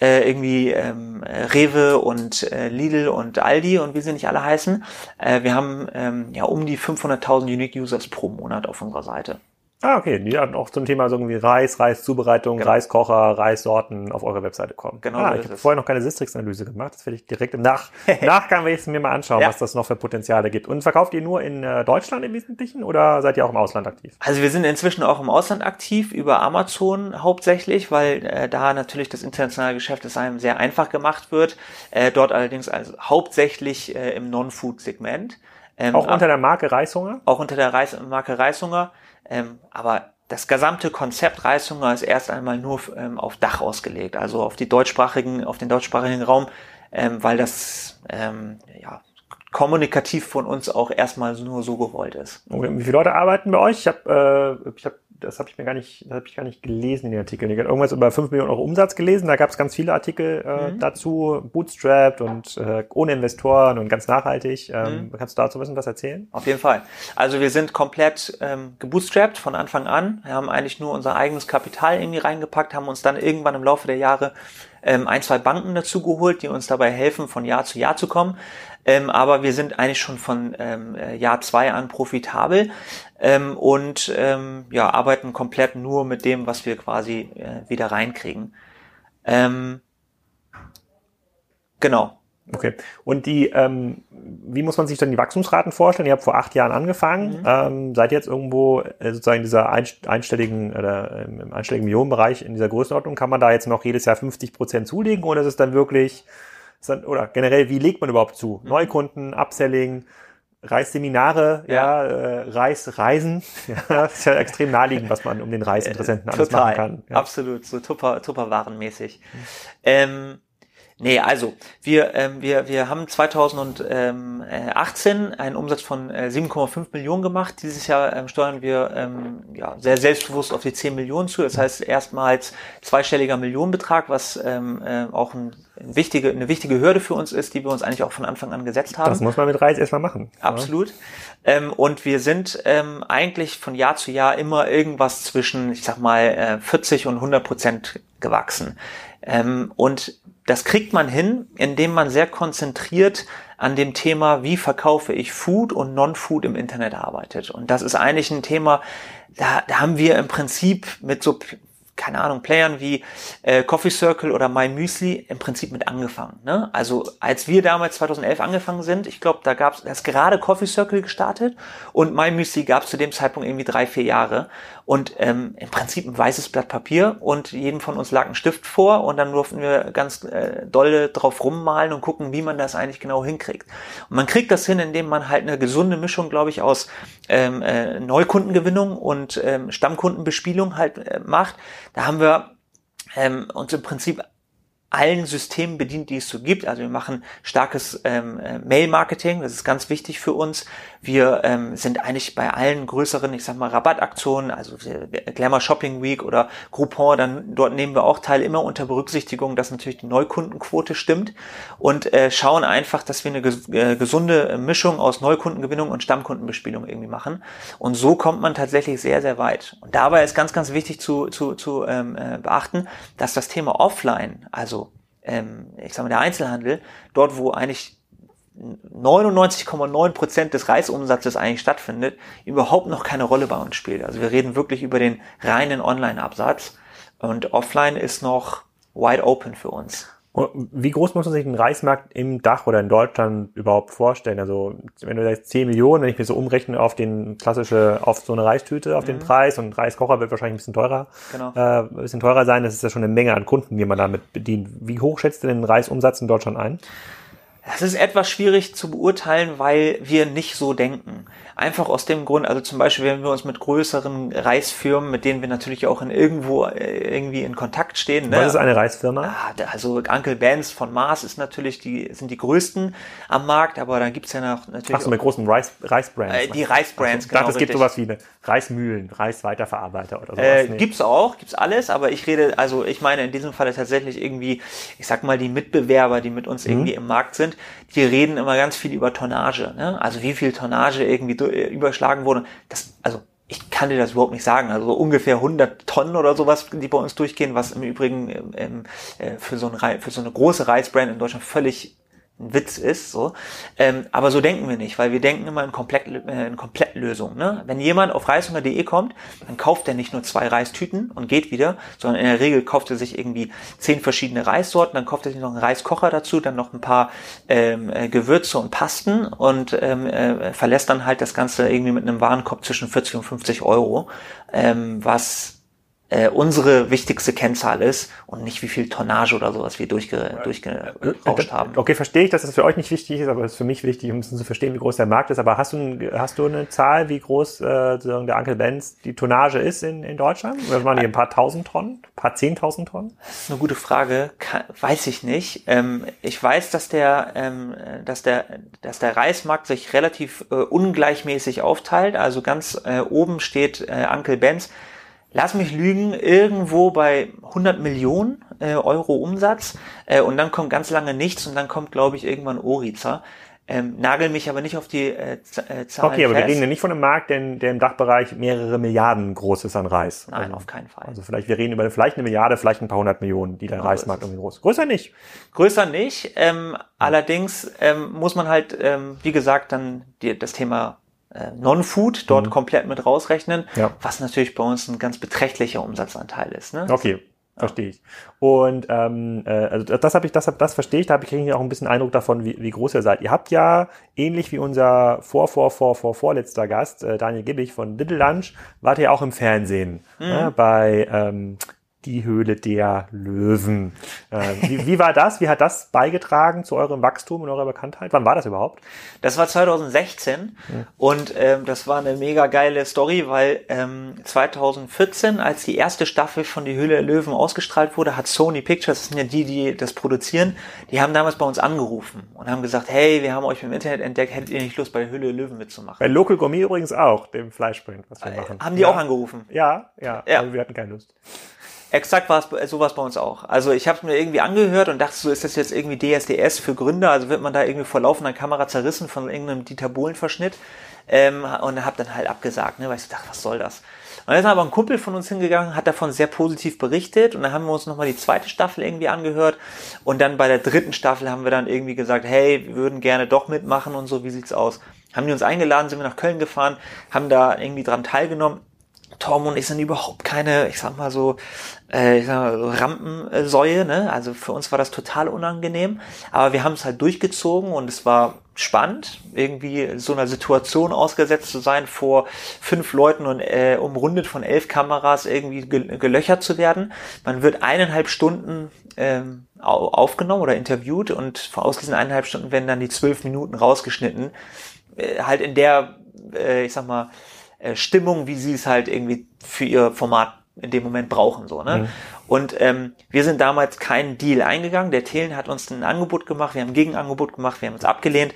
Speaker 2: äh, irgendwie ähm, Rewe und äh, Lidl und Aldi und wie sie nicht alle heißen. Äh, wir haben ähm, ja um die 500.000 Unique Users pro Monat auf unserer Seite.
Speaker 1: Ah, okay. Die hatten auch zum Thema so irgendwie Reis, Reiszubereitung, genau. Reiskocher, Reissorten auf eure Webseite kommen. Genau. Ah, ich habe vorher noch keine Sistrix-Analyse gemacht. Das werde ich direkt im Nach Nachgang werde ich es mir mal anschauen, ja. was das noch für Potenziale gibt. Und verkauft ihr nur in äh, Deutschland im Wesentlichen oder seid ihr auch im Ausland aktiv?
Speaker 2: Also wir sind inzwischen auch im Ausland aktiv über Amazon hauptsächlich, weil äh, da natürlich das internationale Geschäft es einem sehr einfach gemacht wird. Äh, dort allerdings also hauptsächlich äh, im Non-Food-Segment.
Speaker 1: Ähm, auch unter der Marke Reishunger?
Speaker 2: Auch unter der Reis Marke Reishunger. Ähm, aber das gesamte Konzept Reishunger ist erst einmal nur ähm, auf Dach ausgelegt, also auf die deutschsprachigen, auf den deutschsprachigen Raum, ähm, weil das ähm, ja, kommunikativ von uns auch erstmal nur so gewollt ist.
Speaker 1: Okay. Wie viele Leute arbeiten bei euch? Ich habe äh, ich hab das habe ich mir gar nicht, das habe ich gar nicht gelesen in den Artikeln. Ich habe irgendwas über 5 Millionen Euro Umsatz gelesen. Da gab es ganz viele Artikel äh, mhm. dazu, bootstrapped und äh, ohne Investoren und ganz nachhaltig. Ähm, mhm. Kannst du dazu wissen was erzählen?
Speaker 2: Auf jeden Fall. Also wir sind komplett ähm, gebootstrapped von Anfang an. Wir haben eigentlich nur unser eigenes Kapital irgendwie reingepackt, haben uns dann irgendwann im Laufe der Jahre ähm, ein, zwei Banken dazu geholt, die uns dabei helfen, von Jahr zu Jahr zu kommen. Ähm, aber wir sind eigentlich schon von ähm, äh, Jahr zwei an profitabel ähm, und ähm, ja, arbeiten komplett nur mit dem, was wir quasi äh, wieder reinkriegen. Ähm, genau.
Speaker 1: Okay. Und die, ähm, wie muss man sich dann die Wachstumsraten vorstellen? Ihr habt vor acht Jahren angefangen, mhm. ähm, seid jetzt irgendwo äh, sozusagen in dieser einstelligen oder ähm, im einstelligen Millionenbereich in dieser Größenordnung. Kann man da jetzt noch jedes Jahr 50 Prozent zulegen oder ist es dann wirklich, oder generell, wie legt man überhaupt zu? Mhm. Neukunden, Upselling, Reisseminare, ja, ja äh, Reisreisen. Ja, das ist ja extrem naheliegend, was man um den Reisinteressenten alles Total, machen kann.
Speaker 2: Ja. Absolut, so tupper, tupperwarenmäßig. Mhm. Ähm, Nee, also wir, ähm, wir, wir haben 2018 einen Umsatz von äh, 7,5 Millionen gemacht. Dieses Jahr ähm, steuern wir ähm, ja, sehr selbstbewusst auf die 10 Millionen zu. Das heißt erstmals zweistelliger Millionenbetrag, was ähm, äh, auch ein, ein wichtige, eine wichtige Hürde für uns ist, die wir uns eigentlich auch von Anfang an gesetzt haben.
Speaker 1: Das muss man mit Reis erstmal machen.
Speaker 2: Absolut. Ja. Ähm, und wir sind ähm, eigentlich von Jahr zu Jahr immer irgendwas zwischen, ich sag mal, äh, 40 und 100 Prozent gewachsen. Ähm, und das kriegt man hin, indem man sehr konzentriert an dem Thema, wie verkaufe ich Food und Non-Food im Internet arbeitet. Und das ist eigentlich ein Thema, da, da haben wir im Prinzip mit so keine Ahnung, Playern wie äh, Coffee Circle oder My Müsli im Prinzip mit angefangen. Ne? Also als wir damals 2011 angefangen sind, ich glaube, da gab es erst gerade Coffee Circle gestartet und My Müsli gab es zu dem Zeitpunkt irgendwie drei, vier Jahre. Und ähm, im Prinzip ein weißes Blatt Papier und jedem von uns lag ein Stift vor und dann durften wir ganz äh, dolle drauf rummalen und gucken, wie man das eigentlich genau hinkriegt. Und man kriegt das hin, indem man halt eine gesunde Mischung, glaube ich, aus ähm, äh, Neukundengewinnung und ähm, Stammkundenbespielung halt äh, macht. Da haben wir ähm, uns im Prinzip allen Systemen bedient, die es so gibt. Also wir machen starkes ähm, äh, Mail-Marketing, das ist ganz wichtig für uns. Wir ähm, sind eigentlich bei allen größeren, ich sag mal, Rabattaktionen, also Glamour Shopping Week oder Groupon, dann dort nehmen wir auch teil, immer unter Berücksichtigung, dass natürlich die Neukundenquote stimmt und äh, schauen einfach, dass wir eine ges äh, gesunde Mischung aus Neukundengewinnung und Stammkundenbespielung irgendwie machen. Und so kommt man tatsächlich sehr, sehr weit. Und dabei ist ganz, ganz wichtig zu, zu, zu ähm, äh, beachten, dass das Thema Offline, also ähm, ich sag mal der Einzelhandel, dort wo eigentlich 99,9 Prozent des Reisumsatzes eigentlich stattfindet, überhaupt noch keine Rolle bei uns spielt. Also wir reden wirklich über den reinen Online-Absatz und Offline ist noch wide open für uns.
Speaker 1: Wie groß muss man sich den Reismarkt im Dach oder in Deutschland überhaupt vorstellen? Also wenn du sagst 10 Millionen, wenn ich mir so umrechne auf den klassische, auf so eine Reistüte, auf mhm. den Preis und Reiskocher wird wahrscheinlich ein bisschen teurer, genau. äh, ein bisschen teurer sein. Das ist ja schon eine Menge an Kunden, die man damit bedient. Wie hoch schätzt du den Reisumsatz in Deutschland ein?
Speaker 2: Das ist etwas schwierig zu beurteilen, weil wir nicht so denken. Einfach aus dem Grund, also zum Beispiel, wenn wir uns mit größeren Reisfirmen, mit denen wir natürlich auch in irgendwo äh, irgendwie in Kontakt stehen.
Speaker 1: Ne? Was ist eine Reisfirma?
Speaker 2: Ah, also Uncle Ben's von Mars ist natürlich die, sind die größten am Markt, aber dann gibt's ja noch natürlich.
Speaker 1: Ach so, mit großen Reis, Reisbrands.
Speaker 2: Äh, die Reisbrands,
Speaker 1: also, genau. Ich dachte, es gibt sowas wie eine Reismühlen, Reisweiterverarbeiter oder sowas.
Speaker 2: Äh, nee. Gibt's auch, gibt's alles, aber ich rede, also ich meine in diesem Fall tatsächlich irgendwie, ich sag mal, die Mitbewerber, die mit uns mhm. irgendwie im Markt sind, die reden immer ganz viel über Tonnage. Ne? Also wie viel Tonnage irgendwie überschlagen wurde. Das, also ich kann dir das überhaupt nicht sagen. Also ungefähr 100 Tonnen oder sowas, die bei uns durchgehen, was im Übrigen ähm, äh, für, so ein, für so eine große Reisbrand in Deutschland völlig ein Witz ist, so. Ähm, aber so denken wir nicht, weil wir denken immer in, Komplett, äh, in Komplettlösungen. Ne? Wenn jemand auf reishunger.de kommt, dann kauft er nicht nur zwei Reistüten und geht wieder, sondern in der Regel kauft er sich irgendwie zehn verschiedene Reissorten, dann kauft er sich noch einen Reiskocher dazu, dann noch ein paar ähm, äh, Gewürze und Pasten und ähm, äh, verlässt dann halt das Ganze irgendwie mit einem Warenkorb zwischen 40 und 50 Euro, ähm, was äh, unsere wichtigste Kennzahl ist und nicht wie viel Tonnage oder sowas wir durchge durchgerauscht haben.
Speaker 1: Okay, verstehe ich, dass das für euch nicht wichtig ist, aber es ist für mich wichtig, um ein bisschen zu verstehen, wie groß der Markt ist. Aber hast du, hast du eine Zahl, wie groß äh, der Uncle Benz die Tonnage ist in, in Deutschland? Oder waren die ein paar tausend Tonnen? Ein paar zehntausend Tonnen?
Speaker 2: Das ist eine gute Frage. Kann, weiß ich nicht. Ähm, ich weiß, dass der, ähm, dass der, dass der Reismarkt sich relativ äh, ungleichmäßig aufteilt. Also ganz äh, oben steht äh, Uncle Benz lass mich lügen, irgendwo bei 100 Millionen äh, Euro Umsatz äh, und dann kommt ganz lange nichts und dann kommt, glaube ich, irgendwann Oriza. Ähm, nagel mich aber nicht auf die äh, äh, Zahlen
Speaker 1: Okay, aber fest. wir reden ja nicht von einem Markt, der, der im Dachbereich mehrere Milliarden groß ist an Reis.
Speaker 2: Nein, also, auf keinen Fall.
Speaker 1: Also vielleicht, wir reden über vielleicht eine Milliarde, vielleicht ein paar hundert Millionen, die der genau Reismarkt irgendwie groß. Größer nicht.
Speaker 2: Größer nicht. Ähm, allerdings ähm, muss man halt, ähm, wie gesagt, dann die, das Thema äh, Non-Food dort mhm. komplett mit rausrechnen, ja. was natürlich bei uns ein ganz beträchtlicher Umsatzanteil ist. Ne?
Speaker 1: Okay, Verstehe ich. Und ähm, äh, also das habe ich, das, das verstehe ich, da habe ich auch ein bisschen Eindruck davon, wie, wie groß ihr seid. Ihr habt ja, ähnlich wie unser vor, vor, vor, vor, vorletzter Gast, äh, Daniel Gibbig von Little Lunch, wart ihr auch im Fernsehen mhm. äh, bei ähm, die Höhle der Löwen. Äh, wie, wie war das? Wie hat das beigetragen zu eurem Wachstum und eurer Bekanntheit? Wann war das überhaupt?
Speaker 2: Das war 2016 ja. und ähm, das war eine mega geile Story, weil ähm, 2014, als die erste Staffel von Die Höhle der Löwen ausgestrahlt wurde, hat Sony Pictures, das sind ja die, die das produzieren, die haben damals bei uns angerufen und haben gesagt, hey, wir haben euch im Internet entdeckt, hättet ihr nicht Lust, bei Der Höhle der Löwen mitzumachen?
Speaker 1: Bei Local Gourmet übrigens auch, dem Fleischprint,
Speaker 2: was wir äh, machen. Haben die ja. auch angerufen?
Speaker 1: Ja, ja, ja. aber wir hatten keine Lust.
Speaker 2: Exakt war es sowas bei uns auch. Also ich habe mir irgendwie angehört und dachte so, ist das jetzt irgendwie DSDS für Gründer? Also wird man da irgendwie vor laufender Kamera zerrissen von irgendeinem Dieter Bohlen-Verschnitt? Ähm, und habe dann halt abgesagt, ne, weil ich dachte, was soll das? Und dann ist aber ein Kumpel von uns hingegangen, hat davon sehr positiv berichtet und dann haben wir uns nochmal die zweite Staffel irgendwie angehört und dann bei der dritten Staffel haben wir dann irgendwie gesagt, hey, wir würden gerne doch mitmachen und so, wie sieht's aus? Haben die uns eingeladen, sind wir nach Köln gefahren, haben da irgendwie dran teilgenommen Tom und ich sind überhaupt keine, ich sag mal so, äh, Rampensäue, ne? Also für uns war das total unangenehm, aber wir haben es halt durchgezogen und es war spannend, irgendwie so einer Situation ausgesetzt zu sein, vor fünf Leuten und äh, umrundet von elf Kameras irgendwie gelöchert zu werden. Man wird eineinhalb Stunden ähm, aufgenommen oder interviewt und aus diesen eineinhalb Stunden werden dann die zwölf Minuten rausgeschnitten. Äh, halt in der, äh, ich sag mal, äh, Stimmung, wie sie es halt irgendwie für ihr Format in dem Moment brauchen. so ne? Mhm. Und ähm, wir sind damals keinen Deal eingegangen. Der Thelen hat uns ein Angebot gemacht, wir haben ein Gegenangebot gemacht, wir haben uns abgelehnt.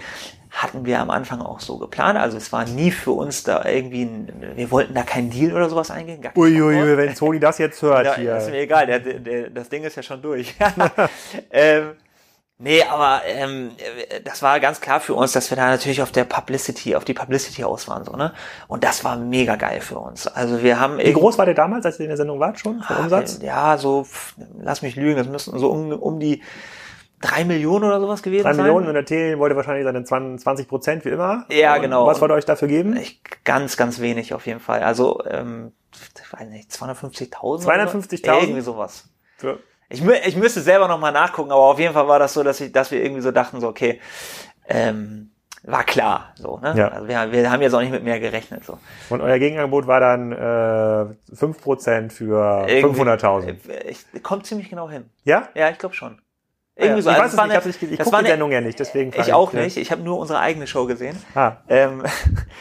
Speaker 2: Hatten wir am Anfang auch so geplant. Also es war nie für uns da irgendwie, ein, wir wollten da keinen Deal oder sowas eingehen.
Speaker 1: Uiuiui, ui, wenn Sony das jetzt hört
Speaker 2: ja,
Speaker 1: hier.
Speaker 2: Ist mir egal, der, der, das Ding ist ja schon durch. ähm, Nee, aber ähm, das war ganz klar für uns, dass wir da natürlich auf der Publicity, auf die Publicity aus waren, so, ne? Und das war mega geil für uns. Also wir haben
Speaker 1: Wie groß war der damals, als ihr in der Sendung wart schon, vom Umsatz?
Speaker 2: Ja, so, lass mich lügen, das müssten so um, um die drei Millionen oder sowas gewesen sein.
Speaker 1: Drei Millionen und der T wollte wahrscheinlich seine 20 Prozent wie immer.
Speaker 2: Ja, genau.
Speaker 1: Was wollte euch dafür geben?
Speaker 2: Ich, ganz, ganz wenig auf jeden Fall. Also, ähm, ich weiß nicht, 250.000?
Speaker 1: 250.000?
Speaker 2: Irgendwie sowas. Für ich, ich müsste selber nochmal nachgucken, aber auf jeden Fall war das so, dass, ich, dass wir irgendwie so dachten, so, okay, ähm, war klar, so, ne?
Speaker 1: Ja.
Speaker 2: Also wir, wir haben jetzt auch nicht mit mehr gerechnet, so.
Speaker 1: Und euer Gegenangebot war dann äh, 5% für 500.000.
Speaker 2: Äh, kommt ziemlich genau hin.
Speaker 1: Ja?
Speaker 2: Ja, ich glaube schon.
Speaker 1: Ah Irgendwie so. Ich, also weiß es nicht, ich, ich gucke die Sendung ja nicht, deswegen.
Speaker 2: Ich auch nicht. Ich habe nur unsere eigene Show gesehen. Ah. Ähm,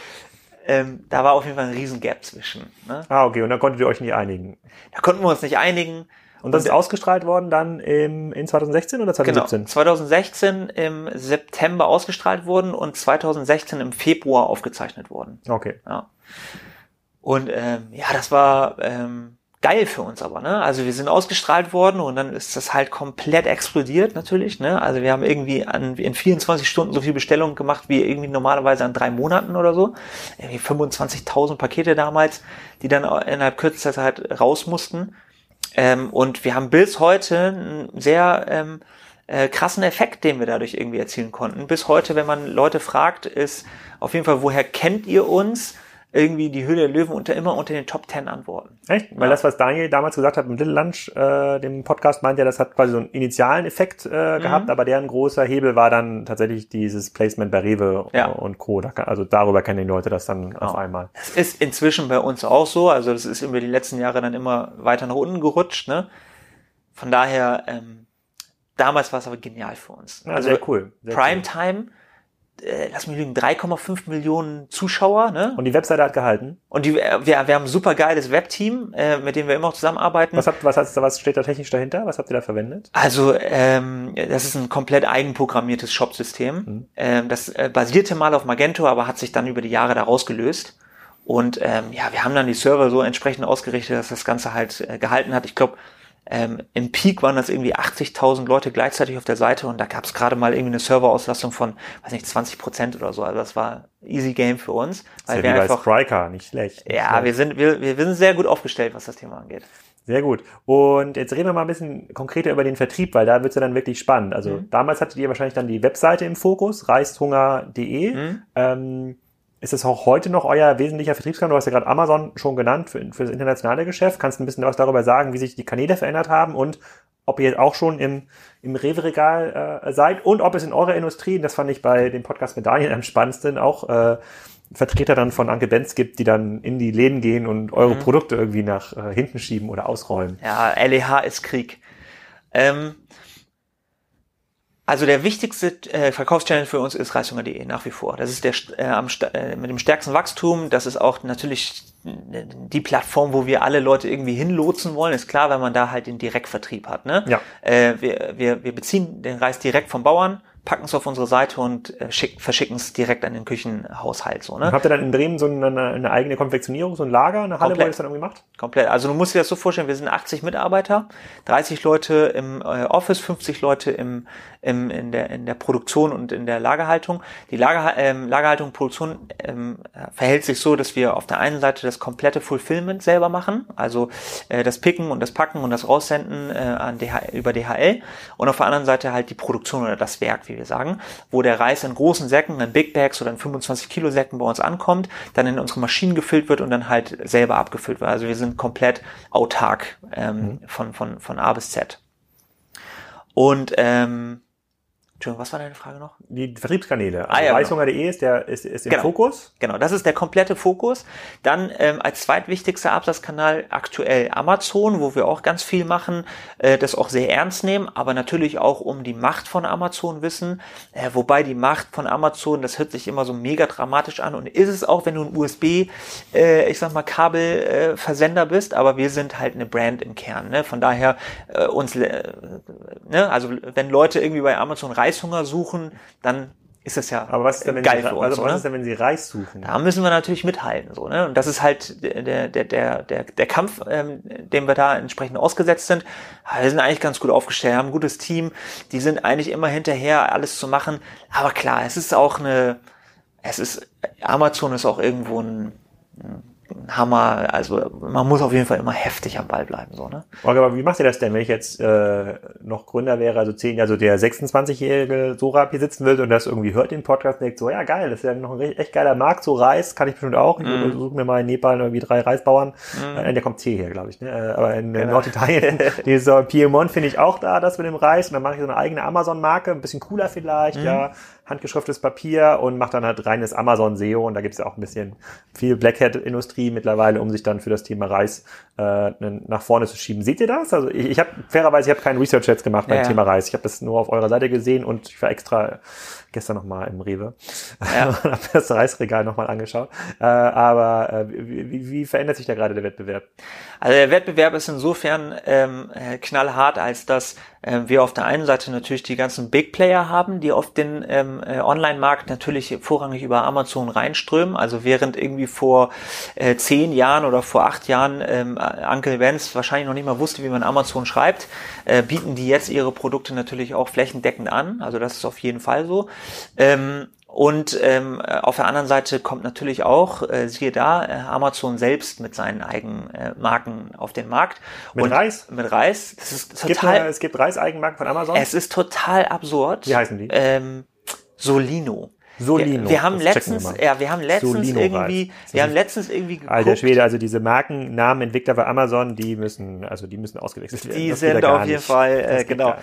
Speaker 2: ähm, da war auf jeden Fall ein riesen Gap zwischen. Ne?
Speaker 1: Ah, okay. Und dann konntet ihr euch nicht einigen.
Speaker 2: Da konnten wir uns nicht einigen.
Speaker 1: Und das ist ausgestrahlt worden dann im, in 2016 oder 2017?
Speaker 2: Genau, 2016 im September ausgestrahlt worden und 2016 im Februar aufgezeichnet worden.
Speaker 1: Okay.
Speaker 2: Ja. Und ähm, ja, das war ähm, geil für uns aber, ne? Also wir sind ausgestrahlt worden und dann ist das halt komplett explodiert natürlich, ne? Also wir haben irgendwie an, in 24 Stunden so viel Bestellungen gemacht wie irgendwie normalerweise an drei Monaten oder so. Irgendwie 25.000 Pakete damals, die dann innerhalb kürzester Zeit raus mussten. Ähm, und wir haben bis heute einen sehr ähm, äh, krassen Effekt, den wir dadurch irgendwie erzielen konnten. Bis heute, wenn man Leute fragt, ist auf jeden Fall, woher kennt ihr uns? Irgendwie die Höhle der Löwen unter immer unter den Top Ten Antworten.
Speaker 1: Echt? Weil das, was Daniel damals gesagt hat im Little Lunch, äh, dem Podcast, meint ja, das hat quasi so einen initialen Effekt äh, gehabt, mhm. aber deren großer Hebel war dann tatsächlich dieses Placement bei Rewe
Speaker 2: ja.
Speaker 1: und Co. Da kann, also darüber kennen die Leute das dann genau. auf einmal.
Speaker 2: Das ist inzwischen bei uns auch so, also das ist über die letzten Jahre dann immer weiter nach unten gerutscht, ne? Von daher, ähm, damals war es aber genial für uns.
Speaker 1: Ja, also sehr cool.
Speaker 2: Sehr Primetime cool äh, lass mich lügen, 3,5 Millionen Zuschauer. Ne?
Speaker 1: Und die Webseite hat gehalten.
Speaker 2: Und die, wir, wir haben ein super geiles Webteam, äh, mit dem wir immer auch zusammenarbeiten.
Speaker 1: Was, habt, was, hast, was steht da technisch dahinter? Was habt ihr da verwendet?
Speaker 2: Also ähm, das ist ein komplett eigenprogrammiertes Shop-System. Mhm. Ähm, das äh, basierte mal auf Magento, aber hat sich dann über die Jahre da rausgelöst. Und ähm, ja, wir haben dann die Server so entsprechend ausgerichtet, dass das Ganze halt äh, gehalten hat. Ich glaube, ähm, Im Peak waren das irgendwie 80.000 Leute gleichzeitig auf der Seite und da gab es gerade mal irgendwie eine Serverauslastung von, weiß nicht, 20 Prozent oder so. Also das war easy Game für uns.
Speaker 1: Weil wir einfach, Striker, nicht schlecht.
Speaker 2: Nicht ja,
Speaker 1: schlecht.
Speaker 2: wir sind wir, wir sind sehr gut aufgestellt, was das Thema angeht.
Speaker 1: Sehr gut. Und jetzt reden wir mal ein bisschen konkreter über den Vertrieb, weil da wird's ja dann wirklich spannend. Also mhm. damals hattet ihr wahrscheinlich dann die Webseite im Fokus, reisthunger.de. Mhm. Ähm, ist es auch heute noch euer wesentlicher Vertriebskanal? Du hast ja gerade Amazon schon genannt für, für das internationale Geschäft. Kannst du ein bisschen was darüber sagen, wie sich die Kanäle verändert haben und ob ihr jetzt auch schon im, im Rewe-Regal äh, seid und ob es in eurer Industrie, das fand ich bei dem Podcast mit Daniel am spannendsten, auch äh, Vertreter dann von Anke Benz gibt, die dann in die Läden gehen und eure mhm. Produkte irgendwie nach äh, hinten schieben oder ausräumen.
Speaker 2: Ja, LEH ist Krieg. Ähm, also der wichtigste äh, Verkaufschannel für uns ist reishunger.de nach wie vor. Das ist der äh, am, äh, mit dem stärksten Wachstum. Das ist auch natürlich die Plattform, wo wir alle Leute irgendwie hinlotsen wollen. Ist klar, wenn man da halt den Direktvertrieb hat. Ne?
Speaker 1: Ja.
Speaker 2: Äh, wir, wir, wir beziehen den Reis direkt vom Bauern, packen es auf unsere Seite und äh, schick, verschicken es direkt an den Küchenhaushalt. So, ne?
Speaker 1: habt ihr dann in Bremen so eine, eine, eigene Konfektionierung, so ein Lager, eine Halle, Komplett. wo ihr das dann irgendwie macht?
Speaker 2: Komplett. Also du musst dir das so vorstellen, wir sind 80 Mitarbeiter, 30 Leute im äh, Office, 50 Leute im, im, in, der, in der Produktion und in der Lagerhaltung. Die Lager, ähm, Lagerhaltung und Produktion ähm, verhält sich so, dass wir auf der einen Seite das komplette Fulfillment selber machen, also äh, das Picken und das Packen und das Raussenden äh, an DH, über DHL und auf der anderen Seite halt die Produktion oder das Werk, wie wir sagen, wo der Reis in großen Säcken, in Big Bags oder in 25 Kilo Säcken bei uns ankommt, dann in unsere Maschinen gefüllt wird und dann halt selber abgefüllt wird. Also wir sind komplett autark ähm, mhm. von, von, von A bis Z. Und ähm, Entschuldigung, was war deine Frage noch?
Speaker 1: Die Vertriebskanäle. Also ah, ja, Reishunger.de genau. ist der ist, ist im
Speaker 2: genau.
Speaker 1: Fokus.
Speaker 2: Genau, das ist der komplette Fokus. Dann ähm, als zweitwichtigster Absatzkanal aktuell Amazon, wo wir auch ganz viel machen, äh, das auch sehr ernst nehmen, aber natürlich auch um die Macht von Amazon wissen. Äh, wobei die Macht von Amazon, das hört sich immer so mega dramatisch an und ist es auch, wenn du ein USB, äh, ich sag mal Kabelversender äh, bist, aber wir sind halt eine Brand im Kern. Ne? Von daher äh, uns, äh, ne? also wenn Leute irgendwie bei Amazon rein Reishunger suchen, dann ist das ja
Speaker 1: aber was ist denn, wenn
Speaker 2: geil
Speaker 1: sie,
Speaker 2: für uns,
Speaker 1: also was ist denn, wenn sie Reis suchen?
Speaker 2: Da müssen wir natürlich mithalten, so, ne? Und das ist halt der, der, der, der, der Kampf, ähm, dem wir da entsprechend ausgesetzt sind. wir sind eigentlich ganz gut aufgestellt, haben ein gutes Team, die sind eigentlich immer hinterher, alles zu machen. Aber klar, es ist auch eine, es ist, Amazon ist auch irgendwo ein, Hammer, also man muss auf jeden Fall immer heftig am Ball bleiben, so, ne?
Speaker 1: Okay, aber wie macht ihr das denn, wenn ich jetzt äh, noch Gründer wäre, also zehn, also der 26-jährige Sorab hier sitzen will und das irgendwie hört den Podcast und denkt so, ja geil, das ist ja noch ein echt geiler Markt, so Reis kann ich bestimmt auch. Ich mm. suche mir mal in Nepal irgendwie drei Reisbauern. Mm. Der kommt C hier, glaube ich, ne? Äh, aber in, genau. Norditalien, dieser Piemont finde ich auch da, das mit dem Reis und dann mache ich so eine eigene Amazon-Marke, ein bisschen cooler vielleicht, mm. ja handgeschriftetes Papier und macht dann halt reines Amazon SEO und da gibt es ja auch ein bisschen viel Black Hat Industrie mittlerweile, um sich dann für das Thema Reis äh, nach vorne zu schieben. Seht ihr das? Also ich, ich habe fairerweise, ich habe keinen Research jetzt gemacht beim ja. Thema Reis. Ich habe das nur auf eurer Seite gesehen und ich war extra gestern nochmal im Rewe ja. und habe das Reisregal nochmal angeschaut. Äh, aber äh, wie, wie verändert sich da gerade der Wettbewerb?
Speaker 2: Also der Wettbewerb ist insofern ähm, äh, knallhart, als dass äh, wir auf der einen Seite natürlich die ganzen Big Player haben, die auf den ähm, äh, Online-Markt natürlich vorrangig über Amazon reinströmen. Also während irgendwie vor äh, zehn Jahren oder vor acht Jahren ähm, Uncle Vance wahrscheinlich noch nicht mal wusste, wie man Amazon schreibt, bieten die jetzt ihre Produkte natürlich auch flächendeckend an. Also das ist auf jeden Fall so. Ähm, und ähm, auf der anderen Seite kommt natürlich auch, äh, siehe da, äh, Amazon selbst mit seinen eigenen äh, Marken auf den Markt.
Speaker 1: Mit und Reis?
Speaker 2: Mit Reis.
Speaker 1: Das ist total, es gibt, eine, es gibt Reis-Eigenmarken von Amazon?
Speaker 2: Es ist total absurd.
Speaker 1: Wie heißen die?
Speaker 2: Ähm, Solino.
Speaker 1: Solino.
Speaker 2: Wir, wir haben letztens, wir ja, wir haben letztens Solino irgendwie, wir haben letztens irgendwie
Speaker 1: geguckt. Alter Schwede, also diese Markennamen Entwickler bei Amazon, die müssen, also die müssen ausgewechselt werden.
Speaker 2: Die sind auf jeden Fall, äh, genau.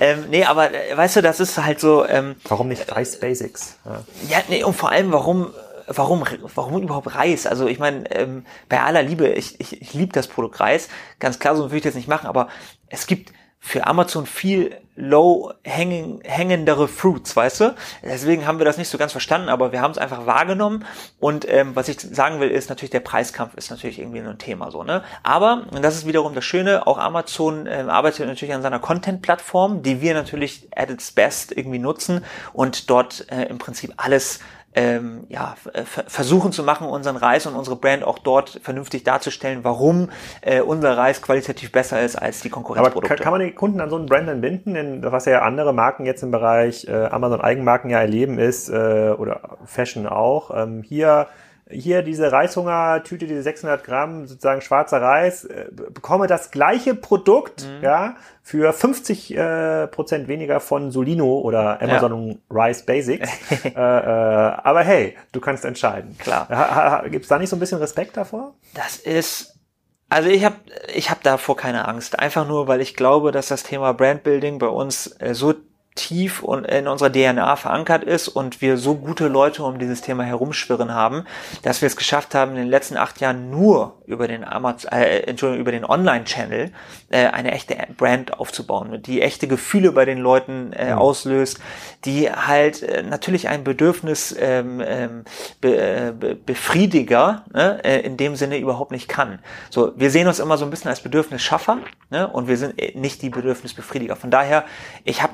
Speaker 2: Ähm, nee, aber äh, weißt du, das ist halt so. Ähm,
Speaker 1: warum nicht Reis Basics?
Speaker 2: Ja. ja, nee, und vor allem, warum warum, warum überhaupt Reis? Also ich meine, ähm, bei aller Liebe, ich, ich, ich liebe das Produkt Reis, ganz klar, so würde ich das nicht machen, aber es gibt für Amazon viel low hanging, hängendere Fruits, weißt du? Deswegen haben wir das nicht so ganz verstanden, aber wir haben es einfach wahrgenommen. Und ähm, was ich sagen will, ist natürlich der Preiskampf ist natürlich irgendwie ein Thema so, ne? Aber und das ist wiederum das Schöne, auch Amazon ähm, arbeitet natürlich an seiner Content-Plattform, die wir natürlich at its best irgendwie nutzen und dort äh, im Prinzip alles ähm, ja, versuchen zu machen, unseren Reis und unsere Brand auch dort vernünftig darzustellen, warum äh, unser Reis qualitativ besser ist als die Konkurrenzprodukte.
Speaker 1: Aber kann, kann man die Kunden an so einen Brand binden? Denn was ja andere Marken jetzt im Bereich äh, Amazon Eigenmarken ja erleben ist, äh, oder Fashion auch, ähm, hier hier diese Reishungertüte, diese 600 Gramm sozusagen schwarzer Reis, äh, bekomme das gleiche Produkt, mhm. ja, für 50 äh, Prozent weniger von Solino oder Amazon ja. Rice Basics. äh, äh, aber hey, du kannst entscheiden.
Speaker 2: Klar.
Speaker 1: Ha, Gibt es da nicht so ein bisschen Respekt davor?
Speaker 2: Das ist also ich habe ich hab davor keine Angst. Einfach nur, weil ich glaube, dass das Thema Brandbuilding bei uns äh, so tief und in unserer DNA verankert ist und wir so gute Leute um dieses Thema herumschwirren haben, dass wir es geschafft haben, in den letzten acht Jahren nur über den Amazon, äh, Entschuldigung, über den Online-Channel äh, eine echte Brand aufzubauen, die echte Gefühle bei den Leuten äh, mhm. auslöst, die halt äh, natürlich ein Bedürfnis ähm, ähm, be, äh, be, Befriediger ne, äh, in dem Sinne überhaupt nicht kann. So, wir sehen uns immer so ein bisschen als Bedürfnisschaffer ne, und wir sind äh, nicht die Bedürfnisbefriediger. Von daher, ich habe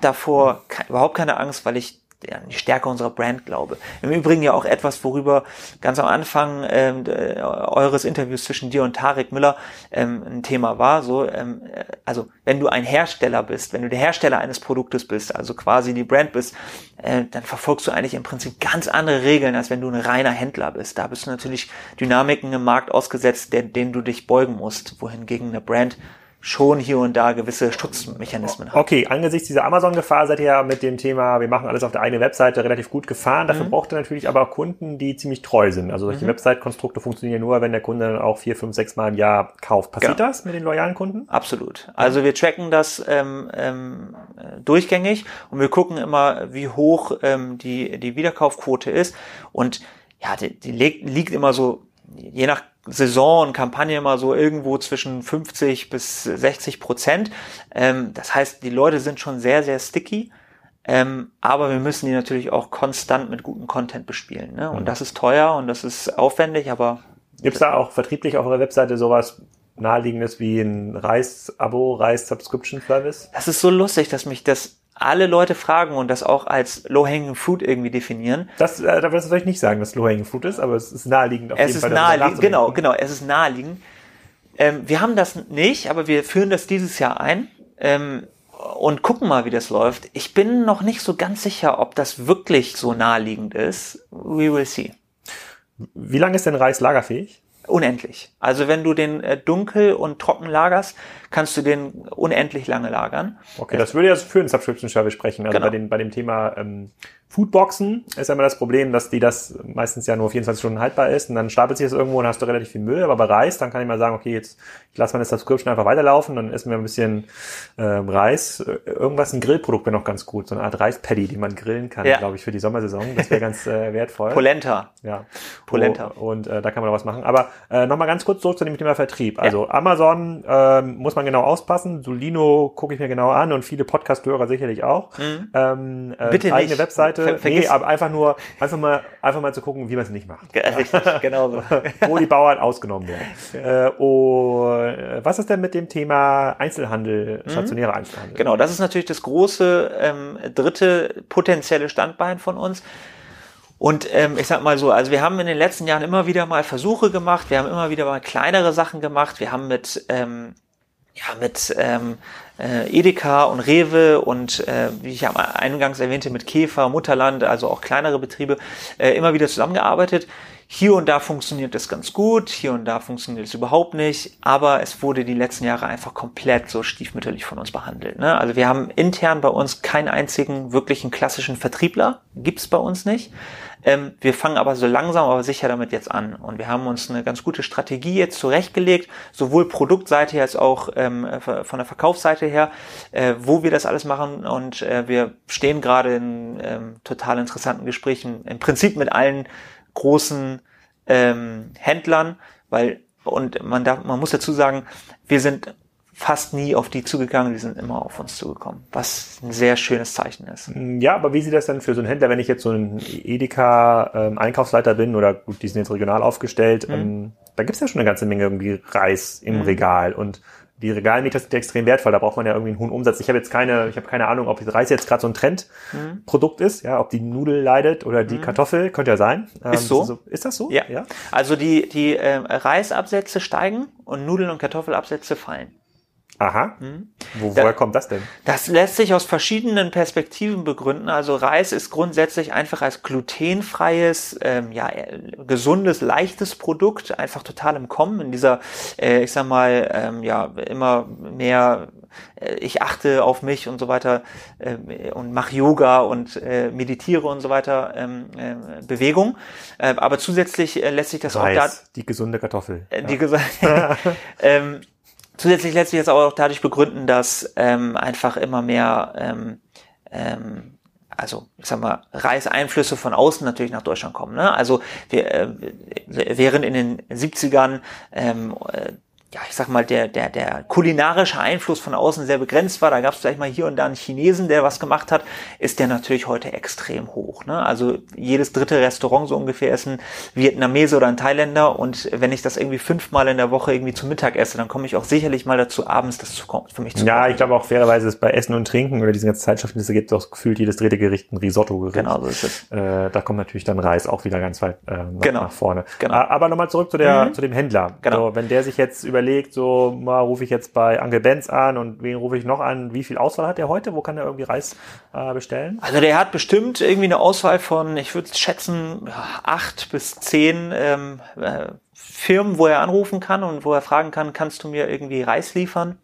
Speaker 2: davor überhaupt keine Angst, weil ich an die Stärke unserer Brand glaube. Im Übrigen ja auch etwas, worüber ganz am Anfang ähm, eures Interviews zwischen dir und Tarek Müller ähm, ein Thema war. So, ähm, äh, also wenn du ein Hersteller bist, wenn du der Hersteller eines Produktes bist, also quasi die Brand bist, äh, dann verfolgst du eigentlich im Prinzip ganz andere Regeln, als wenn du ein reiner Händler bist. Da bist du natürlich Dynamiken im Markt ausgesetzt, der, denen du dich beugen musst, wohingegen eine Brand schon hier und da gewisse Schutzmechanismen
Speaker 1: hat. Okay, angesichts dieser Amazon-Gefahr seid ihr ja mit dem Thema, wir machen alles auf der eigenen Webseite relativ gut gefahren. Dafür mhm. braucht ihr natürlich aber Kunden, die ziemlich treu sind. Also solche mhm. Website-Konstrukte funktionieren nur, wenn der Kunde dann auch vier, fünf, sechs Mal im Jahr kauft. Passiert genau. das mit den loyalen Kunden?
Speaker 2: Absolut. Also wir tracken das ähm, ähm, durchgängig und wir gucken immer, wie hoch ähm, die, die Wiederkaufquote ist. Und ja, die, die liegt immer so, je nach Saison und Kampagne immer so irgendwo zwischen 50 bis 60 Prozent. Ähm, das heißt, die Leute sind schon sehr, sehr sticky. Ähm, aber wir müssen die natürlich auch konstant mit gutem Content bespielen. Ne? Und mhm. das ist teuer und das ist aufwendig, aber.
Speaker 1: Gibt es da auch vertrieblich auf eurer Webseite sowas naheliegendes wie ein Reis-Abo, Reis-Subscription-Service?
Speaker 2: Das ist so lustig, dass mich das alle Leute fragen und das auch als Low-Hanging Fruit irgendwie definieren.
Speaker 1: Das, äh, da vielleicht nicht sagen, dass Low-Hanging Fruit ist, aber es ist naheliegend
Speaker 2: auf es jeden ist Fall. Naheliegend, genau, genau, es ist naheliegend. Ähm, wir haben das nicht, aber wir führen das dieses Jahr ein ähm, und gucken mal, wie das läuft. Ich bin noch nicht so ganz sicher, ob das wirklich so naheliegend ist. We will see.
Speaker 1: Wie lange ist denn Reis lagerfähig?
Speaker 2: Unendlich. Also wenn du den äh, dunkel und trocken lagerst, kannst du den unendlich lange lagern.
Speaker 1: Okay, das, würde ja für einen Subscription Service sprechen. Also genau. bei, den, bei dem Thema ähm, Foodboxen ist ja immer das Problem, dass die das meistens ja nur 24 Stunden haltbar ist und dann stapelt sich das irgendwo und hast du relativ viel Müll. Aber bei Reis, dann kann ich mal sagen, okay, jetzt ich lasse meine Subscription einfach weiterlaufen, dann essen wir ein bisschen äh, Reis. Irgendwas, ein Grillprodukt wäre noch ganz gut. So eine Art Reispaddy, die man grillen kann, ja. glaube ich, für die Sommersaison. Das wäre ganz äh, wertvoll.
Speaker 2: Polenta.
Speaker 1: Ja. Polenta. Oh, und äh, da kann man noch was machen. Aber äh, nochmal ganz kurz zurück zu dem Thema Vertrieb. Also ja. Amazon äh, muss man genau auspassen. Solino gucke ich mir genau an und viele Podcast-Hörer sicherlich auch. Mhm. Ähm,
Speaker 2: äh, Bitte
Speaker 1: eigene
Speaker 2: nicht.
Speaker 1: Webseite Seite. Ver nee, aber einfach nur, einfach mal, einfach mal zu gucken, wie man es nicht macht.
Speaker 2: Richtig, genau so.
Speaker 1: Wo die Bauern ausgenommen werden. Ja. Äh, und was ist denn mit dem Thema Einzelhandel, mhm. stationärer Einzelhandel?
Speaker 2: Genau, das ist natürlich das große ähm, dritte potenzielle Standbein von uns. Und ähm, ich sag mal so, also wir haben in den letzten Jahren immer wieder mal Versuche gemacht, wir haben immer wieder mal kleinere Sachen gemacht, wir haben mit ähm, ja, mit ähm, äh, Edeka und Rewe und äh, wie ich ja eingangs erwähnte mit Käfer, Mutterland, also auch kleinere Betriebe, äh, immer wieder zusammengearbeitet. Hier und da funktioniert es ganz gut, hier und da funktioniert es überhaupt nicht, aber es wurde die letzten Jahre einfach komplett so stiefmütterlich von uns behandelt. Ne? Also wir haben intern bei uns keinen einzigen wirklichen klassischen Vertriebler, gibt's bei uns nicht. Ähm, wir fangen aber so langsam aber sicher damit jetzt an. Und wir haben uns eine ganz gute Strategie jetzt zurechtgelegt, sowohl Produktseite als auch ähm, von der Verkaufsseite her, äh, wo wir das alles machen. Und äh, wir stehen gerade in ähm, total interessanten Gesprächen, im Prinzip mit allen großen ähm, Händlern, weil und man darf, man muss dazu sagen, wir sind fast nie auf die zugegangen, die sind immer auf uns zugekommen, was ein sehr schönes Zeichen ist.
Speaker 1: Ja, aber wie sieht das denn für so einen Händler, wenn ich jetzt so ein Edeka ähm, Einkaufsleiter bin oder gut, die sind jetzt regional aufgestellt, mhm. ähm, da gibt's ja schon eine ganze Menge irgendwie Reis im mhm. Regal und die Regalmeter sind extrem wertvoll, da braucht man ja irgendwie einen hohen Umsatz. Ich habe jetzt keine, ich habe keine Ahnung, ob Reis jetzt gerade so ein Trendprodukt mhm. ist, ja, ob die Nudel leidet oder die mhm. Kartoffel, könnte ja sein.
Speaker 2: Ähm, ist so.
Speaker 1: Ist das so?
Speaker 2: Ja. ja. Also die, die äh, Reisabsätze steigen und Nudeln und Kartoffelabsätze fallen.
Speaker 1: Aha. Hm? Wo, woher da, kommt das denn?
Speaker 2: Das lässt sich aus verschiedenen Perspektiven begründen. Also Reis ist grundsätzlich einfach als glutenfreies, ähm, ja, gesundes, leichtes Produkt einfach total im Kommen. In dieser, äh, ich sag mal, ähm, ja, immer mehr äh, ich achte auf mich und so weiter äh, und mache Yoga und äh, meditiere und so weiter ähm, äh, Bewegung. Äh, aber zusätzlich äh, lässt sich das
Speaker 1: Reis, auch da die gesunde Kartoffel.
Speaker 2: Äh, die gesunde. ähm, Zusätzlich lässt sich jetzt auch dadurch begründen, dass ähm, einfach immer mehr, ähm, ähm, also ich sag mal, Reiseinflüsse von außen natürlich nach Deutschland kommen. Ne? Also wir, äh, während in den 70ern ähm, äh, ja, ich sag mal, der, der, der kulinarische Einfluss von außen sehr begrenzt war, da gab es vielleicht mal hier und da einen Chinesen, der was gemacht hat, ist der natürlich heute extrem hoch. Ne? Also jedes dritte Restaurant so ungefähr ist ein Vietnamese oder ein Thailänder und wenn ich das irgendwie fünfmal in der Woche irgendwie zum Mittag esse, dann komme ich auch sicherlich mal dazu, abends das zu, für mich zu
Speaker 1: Ja, kochen. ich glaube auch fairerweise ist bei Essen und Trinken oder diesen ganzen Zeitschriften, es gibt auch gefühlt jedes dritte Gericht ein Risotto-Gericht.
Speaker 2: Genau, so ist es.
Speaker 1: Äh, da kommt natürlich dann Reis auch wieder ganz weit äh, nach, genau. nach vorne. Genau. Aber nochmal zurück zu, der, mhm. zu dem Händler. Genau. So, wenn der sich jetzt über überlegt, so mal rufe ich jetzt bei Anke Benz an und wen rufe ich noch an? Wie viel Auswahl hat er heute? Wo kann er irgendwie Reis äh, bestellen?
Speaker 2: Also der hat bestimmt irgendwie eine Auswahl von, ich würde schätzen, acht bis zehn ähm, äh, Firmen, wo er anrufen kann und wo er fragen kann, kannst du mir irgendwie Reis liefern?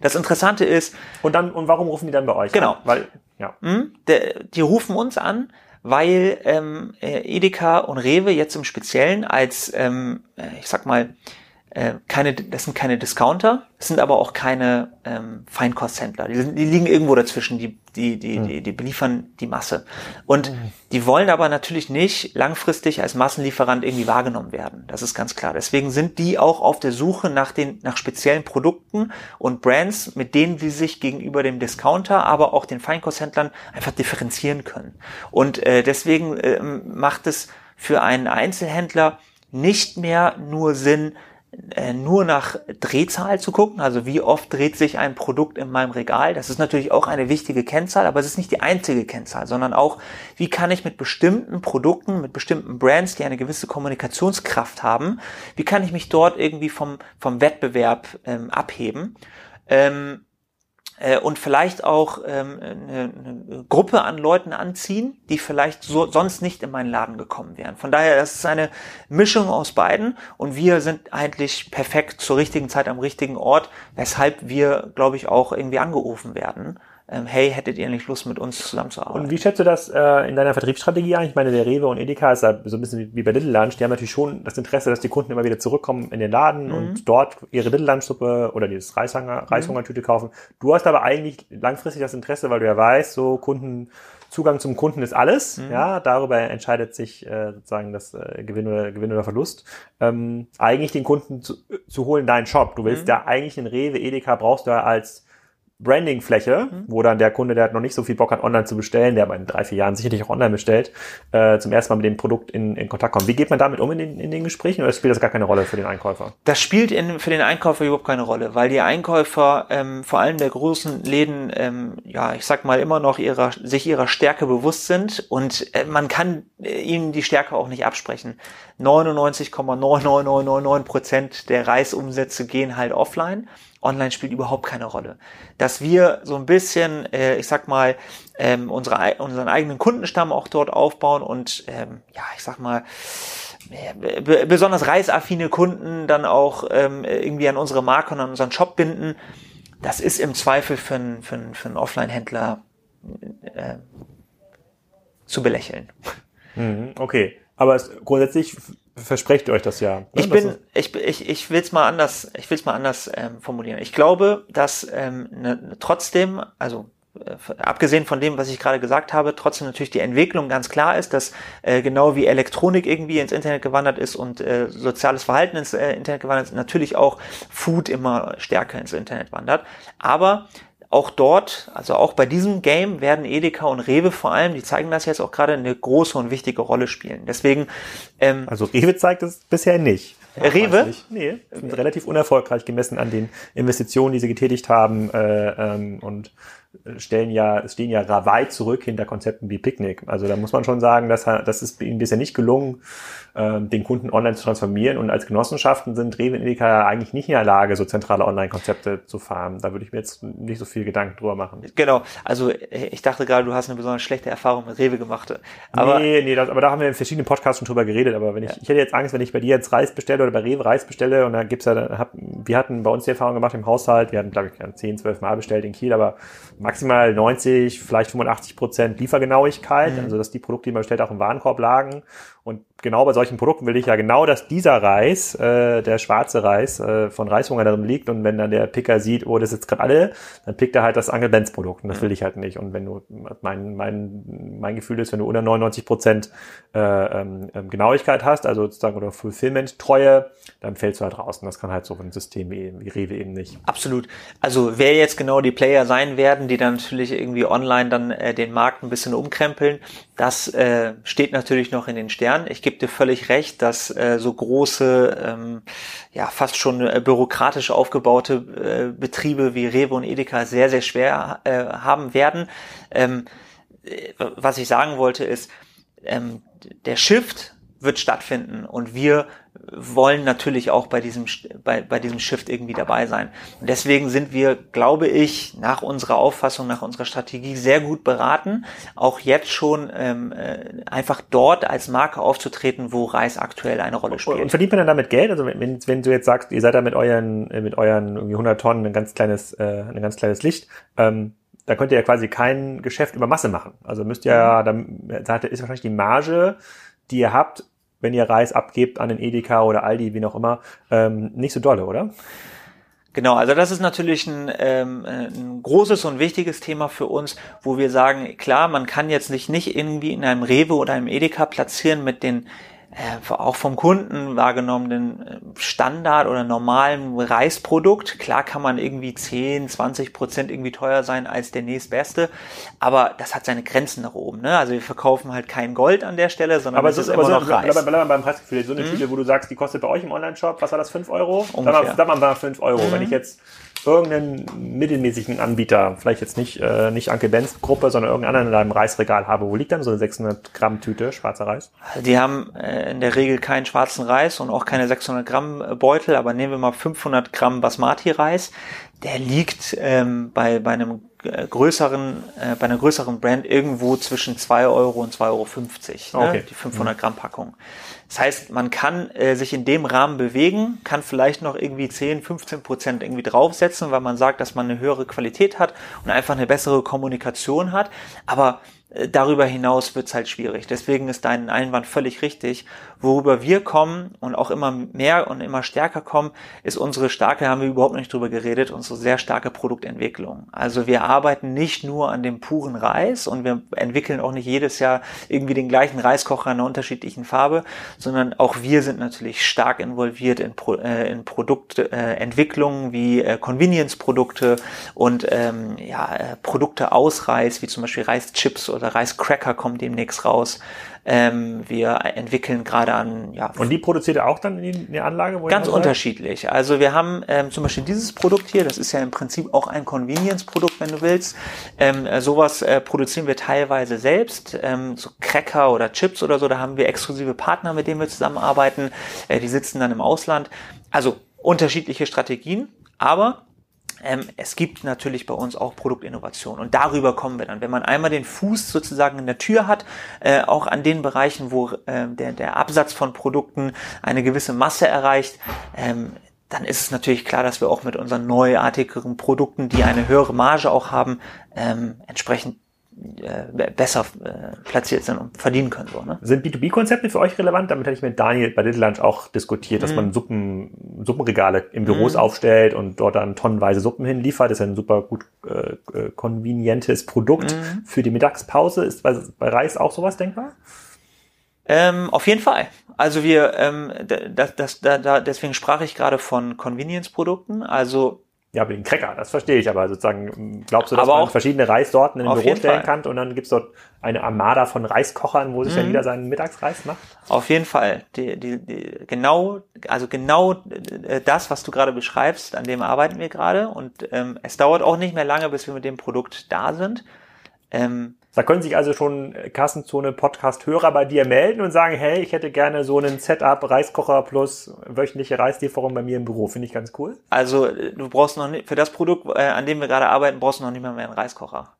Speaker 2: Das Interessante ist.
Speaker 1: Und dann, und warum rufen die dann bei euch
Speaker 2: genau.
Speaker 1: an? Weil, ja.
Speaker 2: Hm, de, die rufen uns an, weil ähm, äh, Edeka und Rewe jetzt im Speziellen als, ähm, äh, ich sag mal, äh, keine, das sind keine Discounter, es sind aber auch keine ähm, Feinkosthändler. Die, sind, die liegen irgendwo dazwischen, die, die, die, mhm. die, die beliefern die Masse. Und mhm. die wollen aber natürlich nicht langfristig als Massenlieferant irgendwie wahrgenommen werden. Das ist ganz klar. Deswegen sind die auch auf der Suche nach den, nach speziellen Produkten und Brands, mit denen sie sich gegenüber dem Discounter, aber auch den Feinkosthändlern einfach differenzieren können. Und äh, deswegen äh, macht es für einen Einzelhändler nicht mehr nur Sinn, nur nach Drehzahl zu gucken, also wie oft dreht sich ein Produkt in meinem Regal. Das ist natürlich auch eine wichtige Kennzahl, aber es ist nicht die einzige Kennzahl, sondern auch, wie kann ich mit bestimmten Produkten, mit bestimmten Brands, die eine gewisse Kommunikationskraft haben, wie kann ich mich dort irgendwie vom, vom Wettbewerb ähm, abheben. Ähm, äh, und vielleicht auch ähm, eine, eine Gruppe an Leuten anziehen, die vielleicht so, sonst nicht in meinen Laden gekommen wären. Von daher, das ist eine Mischung aus beiden und wir sind eigentlich perfekt zur richtigen Zeit am richtigen Ort, weshalb wir, glaube ich, auch irgendwie angerufen werden hey, hättet ihr nicht Lust, mit uns zusammenzuarbeiten?
Speaker 1: Und wie schätzt du das äh, in deiner Vertriebsstrategie ein? Ich meine, der Rewe und Edeka ist da so ein bisschen wie bei Little Lunch. Die haben natürlich schon das Interesse, dass die Kunden immer wieder zurückkommen in den Laden mhm. und dort ihre Little Lunch Suppe oder dieses Reishunger, mhm. Reishungertüte kaufen. Du hast aber eigentlich langfristig das Interesse, weil du ja weißt, so Kunden, Zugang zum Kunden ist alles. Mhm. Ja, darüber entscheidet sich äh, sozusagen das äh, Gewinn oder Gewinn oder Verlust. Ähm, eigentlich den Kunden zu, zu holen, deinen Shop. Du willst mhm. ja eigentlich in Rewe, Edeka brauchst du ja als Branding-Fläche, mhm. wo dann der Kunde, der hat noch nicht so viel Bock hat, online zu bestellen, der aber in drei, vier Jahren sicherlich auch online bestellt, äh, zum ersten Mal mit dem Produkt in, in Kontakt kommt. Wie geht man damit um in den, in den Gesprächen oder spielt das gar keine Rolle für den Einkäufer?
Speaker 2: Das spielt in, für den Einkäufer überhaupt keine Rolle, weil die Einkäufer ähm, vor allem der großen Läden, ähm, ja, ich sag mal, immer noch ihrer, sich ihrer Stärke bewusst sind und äh, man kann äh, ihnen die Stärke auch nicht absprechen. 99,99999 Prozent der Reisumsätze gehen halt offline online spielt überhaupt keine Rolle. Dass wir so ein bisschen, äh, ich sag mal, ähm, unsere, unseren eigenen Kundenstamm auch dort aufbauen und ähm, ja, ich sag mal, äh, besonders reisaffine Kunden dann auch ähm, irgendwie an unsere Marke und an unseren Shop binden, das ist im Zweifel für einen, für einen, für einen Offline-Händler äh, zu belächeln.
Speaker 1: Mhm, okay. Aber es, grundsätzlich versprecht ihr euch das ja. Ne?
Speaker 2: Ich bin, ich, ich, ich will es mal anders, ich will es mal anders ähm, formulieren. Ich glaube, dass ähm, ne, trotzdem, also äh, abgesehen von dem, was ich gerade gesagt habe, trotzdem natürlich die Entwicklung ganz klar ist, dass äh, genau wie Elektronik irgendwie ins Internet gewandert ist und äh, soziales Verhalten ins äh, Internet gewandert ist, natürlich auch Food immer stärker ins Internet wandert. Aber auch dort, also auch bei diesem Game werden Edeka und Rewe vor allem, die zeigen das jetzt auch gerade, eine große und wichtige Rolle spielen. Deswegen.
Speaker 1: Ähm, also Rewe zeigt es bisher nicht.
Speaker 2: Ja, Rewe?
Speaker 1: Nee, sind relativ unerfolgreich gemessen an den Investitionen, die sie getätigt haben äh, ähm, und stellen ja, stehen ja weit zurück hinter Konzepten wie Picknick. Also da muss man schon sagen, dass das ist ihnen bisher nicht gelungen, ähm, den Kunden online zu transformieren. Und als Genossenschaften sind Rewe und Edeka eigentlich nicht in der Lage, so zentrale Online-Konzepte zu fahren. Da würde ich mir jetzt nicht so viel Gedanken drüber machen.
Speaker 2: Genau. Also ich dachte gerade, du hast eine besonders schlechte Erfahrung mit Rewe gemacht. Aber
Speaker 1: nee, nee, das, aber da haben wir in verschiedenen Podcasts schon drüber geredet. Aber wenn ich, ja. ich hätte jetzt Angst, wenn ich bei dir jetzt Reis bestelle oder bei Rewe Reis bestelle und da gibt's ja, hab, wir hatten bei uns die Erfahrung gemacht im Haushalt, wir hatten, glaube ich, 10, 12 Mal bestellt in Kiel, aber maximal 90, vielleicht 85 Prozent Liefergenauigkeit. Mhm. Also dass die Produkte, die man bestellt, auch im Warenkorb lagen. Und genau bei solchen Produkten will ich ja genau, dass dieser Reis, äh, der schwarze Reis äh, von Reishunger darin liegt und wenn dann der Picker sieht, oh, das ist jetzt gerade alle, dann pickt er halt das Angel Benz Produkt und das will ich halt nicht. Und wenn du, mein, mein, mein Gefühl ist, wenn du unter 99 Prozent äh, ähm, ähm, Genauigkeit hast, also sozusagen oder Fulfillment-Treue, dann fällst du halt raus. Und das kann halt so ein System wie, wie Rewe eben nicht.
Speaker 2: Absolut. Also wer jetzt genau die Player sein werden, die dann natürlich irgendwie online dann äh, den Markt ein bisschen umkrempeln, das äh, steht natürlich noch in den Sternen. Ich gebe dir völlig recht, dass äh, so große, ähm, ja fast schon äh, bürokratisch aufgebaute äh, Betriebe wie Rewe und Edeka sehr, sehr schwer äh, haben werden. Ähm, äh, was ich sagen wollte ist, ähm, der Shift wird stattfinden und wir wollen natürlich auch bei diesem, bei, bei diesem Shift irgendwie dabei sein. Und deswegen sind wir, glaube ich, nach unserer Auffassung, nach unserer Strategie sehr gut beraten, auch jetzt schon ähm, äh, einfach dort als Marke aufzutreten, wo Reis aktuell eine Rolle spielt.
Speaker 1: Und verdient man dann damit Geld? Also wenn, wenn du jetzt sagst, ihr seid da mit euren, mit euren irgendwie 100 Tonnen ein ganz kleines, äh, ein ganz kleines Licht, ähm, da könnt ihr ja quasi kein Geschäft über Masse machen. Also müsst ihr ja, dann da ist wahrscheinlich die Marge, die ihr habt, wenn ihr Reis abgebt an den Edeka oder Aldi, wie auch immer, ähm, nicht so dolle, oder?
Speaker 2: Genau, also das ist natürlich ein, ähm, ein großes und wichtiges Thema für uns, wo wir sagen, klar, man kann jetzt nicht, nicht irgendwie in einem Rewe oder einem Edeka platzieren mit den äh, auch vom Kunden wahrgenommenen äh, Standard oder normalen Reisprodukt. Klar kann man irgendwie 10, 20 Prozent irgendwie teuer sein als der nächstbeste, aber das hat seine Grenzen nach oben. Ne? Also wir verkaufen halt kein Gold an der Stelle, sondern
Speaker 1: aber es ist, ist immer so, noch Reis. Bleib, bleib beim Preisgefühl. So eine mhm. Tüte, wo du sagst, die kostet bei euch im Online-Shop, was war das, 5 Euro? Ungefähr. Sag mal, sag mal 5 Euro. Mhm. Wenn ich jetzt irgendeinen mittelmäßigen Anbieter, vielleicht jetzt nicht, äh, nicht Anke Benz Gruppe, sondern irgendeinen anderen in deinem Reisregal habe, wo liegt dann so eine 600 Gramm Tüte schwarzer Reis?
Speaker 2: Die haben äh, in der Regel keinen schwarzen Reis und auch keine 600 Gramm äh, Beutel, aber nehmen wir mal 500 Gramm Basmati Reis. Der liegt ähm, bei, bei einem größeren, äh, bei einer größeren Brand irgendwo zwischen 2 Euro und 2,50 Euro, ne? okay. die 500 Gramm Packung. Das heißt, man kann äh, sich in dem Rahmen bewegen, kann vielleicht noch irgendwie 10, 15 Prozent irgendwie draufsetzen, weil man sagt, dass man eine höhere Qualität hat und einfach eine bessere Kommunikation hat. Aber äh, darüber hinaus wird's halt schwierig. Deswegen ist dein Einwand völlig richtig. Worüber wir kommen und auch immer mehr und immer stärker kommen, ist unsere starke, haben wir überhaupt nicht drüber geredet, unsere sehr starke Produktentwicklung. Also wir arbeiten nicht nur an dem puren Reis und wir entwickeln auch nicht jedes Jahr irgendwie den gleichen Reiskocher in einer unterschiedlichen Farbe, sondern auch wir sind natürlich stark involviert in, Pro, äh, in Produktentwicklungen äh, wie äh, Convenience-Produkte und ähm, ja, äh, Produkte aus Reis, wie zum Beispiel Reischips oder oder Reiscracker kommt demnächst raus. Ähm, wir entwickeln gerade an, ja.
Speaker 1: Und die produziert ihr auch dann in die, Anlage?
Speaker 2: ganz unterschiedlich. Also wir haben ähm, zum Beispiel dieses Produkt hier, das ist ja im Prinzip auch ein Convenience-Produkt, wenn du willst. Ähm, äh, sowas äh, produzieren wir teilweise selbst, ähm, so Cracker oder Chips oder so, da haben wir exklusive Partner, mit denen wir zusammenarbeiten. Äh, die sitzen dann im Ausland. Also unterschiedliche Strategien, aber ähm, es gibt natürlich bei uns auch Produktinnovation und darüber kommen wir dann. Wenn man einmal den Fuß sozusagen in der Tür hat, äh, auch an den Bereichen, wo äh, der, der Absatz von Produkten eine gewisse Masse erreicht, ähm, dann ist es natürlich klar, dass wir auch mit unseren neuartigeren Produkten, die eine höhere Marge auch haben, ähm, entsprechend besser äh, platziert sind und verdienen können. So, ne?
Speaker 1: Sind B2B-Konzepte für euch relevant? Damit hätte ich mit Daniel bei Little Lunch auch diskutiert, dass mhm. man Suppen, Suppenregale im Büros mhm. aufstellt und dort dann tonnenweise Suppen hinliefert. Das ist ein super gut äh, äh, konvenientes Produkt mhm. für die Mittagspause. Ist bei, bei Reis auch sowas denkbar?
Speaker 2: Ähm, auf jeden Fall. Also wir, ähm, das, das, da, da, deswegen sprach ich gerade von Convenience-Produkten. Also
Speaker 1: ja, aber den Cracker, das verstehe ich, aber sozusagen, glaubst du, dass aber man verschiedene Reissorten in den Büro stellen Fall. kann und dann gibt's dort eine Armada von Reiskochern, wo sich mhm. dann jeder seinen Mittagsreis macht?
Speaker 2: Auf jeden Fall. Die, die, die, genau, also genau äh, das, was du gerade beschreibst, an dem arbeiten wir gerade und ähm, es dauert auch nicht mehr lange, bis wir mit dem Produkt da sind.
Speaker 1: Ähm, da können sich also schon Kassenzone Podcast-Hörer bei dir melden und sagen, hey, ich hätte gerne so einen Setup Reiskocher plus wöchentliche Reislieferung bei mir im Büro. Finde ich ganz cool.
Speaker 2: Also du brauchst noch nicht, für das Produkt, äh, an dem wir gerade arbeiten, brauchst du noch nicht mal mehr einen Reiskocher.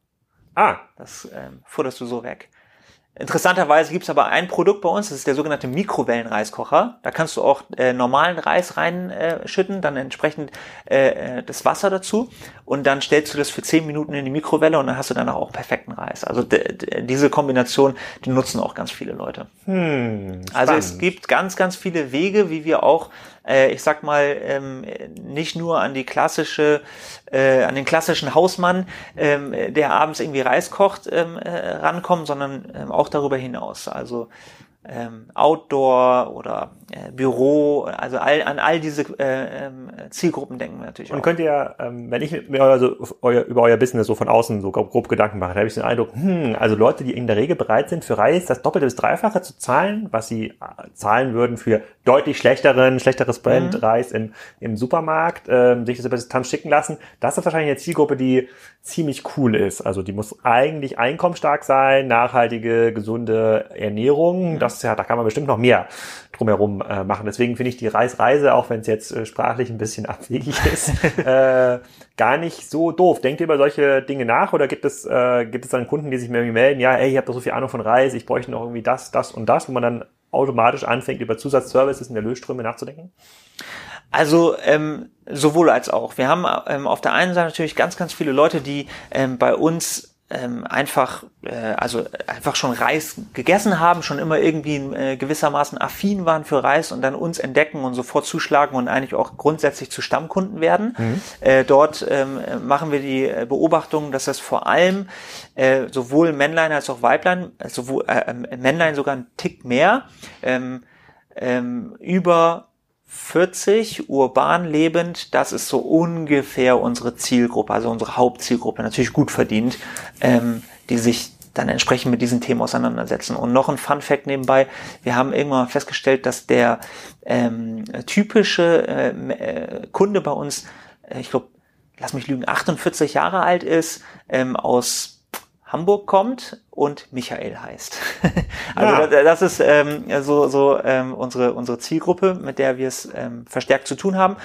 Speaker 1: Ah.
Speaker 2: Das ähm, futterst du so weg. Interessanterweise gibt es aber ein Produkt bei uns, das ist der sogenannte Mikrowellenreiskocher. Da kannst du auch äh, normalen Reis reinschütten, äh, dann entsprechend äh, äh das Wasser dazu und dann stellst du das für 10 Minuten in die Mikrowelle und dann hast du dann auch perfekten Reis. Also diese Kombination, die nutzen auch ganz viele Leute. Hm, also es gibt ganz, ganz viele Wege, wie wir auch äh, ich sag mal, ähm, nicht nur an die klassische, äh, an den klassischen Hausmann, ähm, der abends irgendwie Reis kocht, ähm, äh, rankommen, sondern ähm, auch darüber hinaus. Also ähm, Outdoor oder Büro, also all, an all diese äh, ähm, Zielgruppen denken wir natürlich
Speaker 1: Und
Speaker 2: auch.
Speaker 1: könnt ihr, ähm, wenn ich mir also euer, über euer Business so von außen so grob, grob Gedanken mache, da habe ich den Eindruck, hm, also Leute, die in der Regel bereit sind, für Reis das Doppelte bis Dreifache zu zahlen, was sie äh, zahlen würden für deutlich schlechteren, schlechteres Brand
Speaker 2: Mhm.
Speaker 1: Reis im, im Supermarkt, ähm, sich das über Distanz schicken lassen. Das ist wahrscheinlich eine Zielgruppe, die ziemlich cool ist. Also die muss eigentlich einkommensstark sein, nachhaltige, gesunde Ernährung. Das ist ja, da kann man bestimmt noch mehr drumherum äh, machen. Deswegen finde ich die Reisreise, auch wenn es jetzt äh, sprachlich ein bisschen abwegig ist, äh, gar nicht so doof. Denkt ihr über solche Dinge nach oder gibt es, äh, gibt es dann Kunden, die sich mir melden, ja, ey, ich habe doch so viel Ahnung von Reis, ich bräuchte noch irgendwie das, das und das, wo man dann automatisch anfängt, über Zusatzservices in der Lösströme nachzudenken?
Speaker 2: Also ähm, sowohl als auch. Wir haben ähm, auf der einen Seite natürlich ganz, ganz viele Leute, die ähm, bei uns ähm, einfach, äh, also einfach schon Reis gegessen haben, schon immer irgendwie äh, gewissermaßen affin waren für Reis und dann uns entdecken und sofort zuschlagen und eigentlich auch grundsätzlich zu Stammkunden werden. Äh, dort ähm, machen wir die äh, Beobachtung, dass das vor allem äh, sowohl Männlein als auch Weiblein, sowohl äh, äh, Männlein sogar ein Tick mehr, ähm, ähm, über 40 urban lebend, das ist so ungefähr unsere Zielgruppe, also unsere Hauptzielgruppe, natürlich gut verdient, ähm, die sich dann entsprechend mit diesen Themen auseinandersetzen. Und noch ein Fun Fact nebenbei, wir haben irgendwann festgestellt, dass der ähm, typische ähm, äh, Kunde bei uns, äh, ich glaube, lass mich lügen, 48 Jahre alt ist, ähm, aus Hamburg kommt und Michael heißt. also
Speaker 1: Ja.
Speaker 2: das, das ist ähm, so, so ähm, unsere, unsere Zielgruppe, mit der wir es ähm, verstärkt zu tun haben.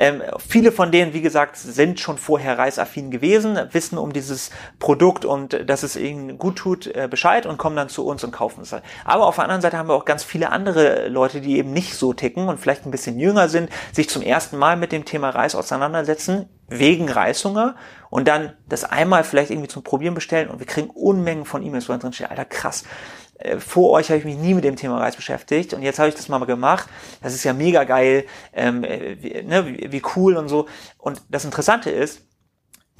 Speaker 2: Ähm, viele von denen, wie gesagt, sind schon vorher reisaffin gewesen, wissen um dieses Produkt und äh, dass es ihnen gut tut, äh, Bescheid und kommen dann zu uns und kaufen es. Aber auf der anderen Seite haben wir auch ganz viele andere Leute, die eben nicht so ticken und vielleicht ein bisschen jünger sind, sich zum ersten Mal mit dem Thema Reis auseinandersetzen, wegen Reishunger und dann das einmal vielleicht irgendwie zum Probieren bestellen und wir kriegen Unmengen von E-Mails, wo dann drin steht, Alter, krass. äh, Vor euch habe ich mich nie mit dem Thema Reis beschäftigt und jetzt habe ich das mal gemacht. Das ist ja mega geil, ähm, äh, wie, ne, wie, wie cool und so. Und das Interessante ist,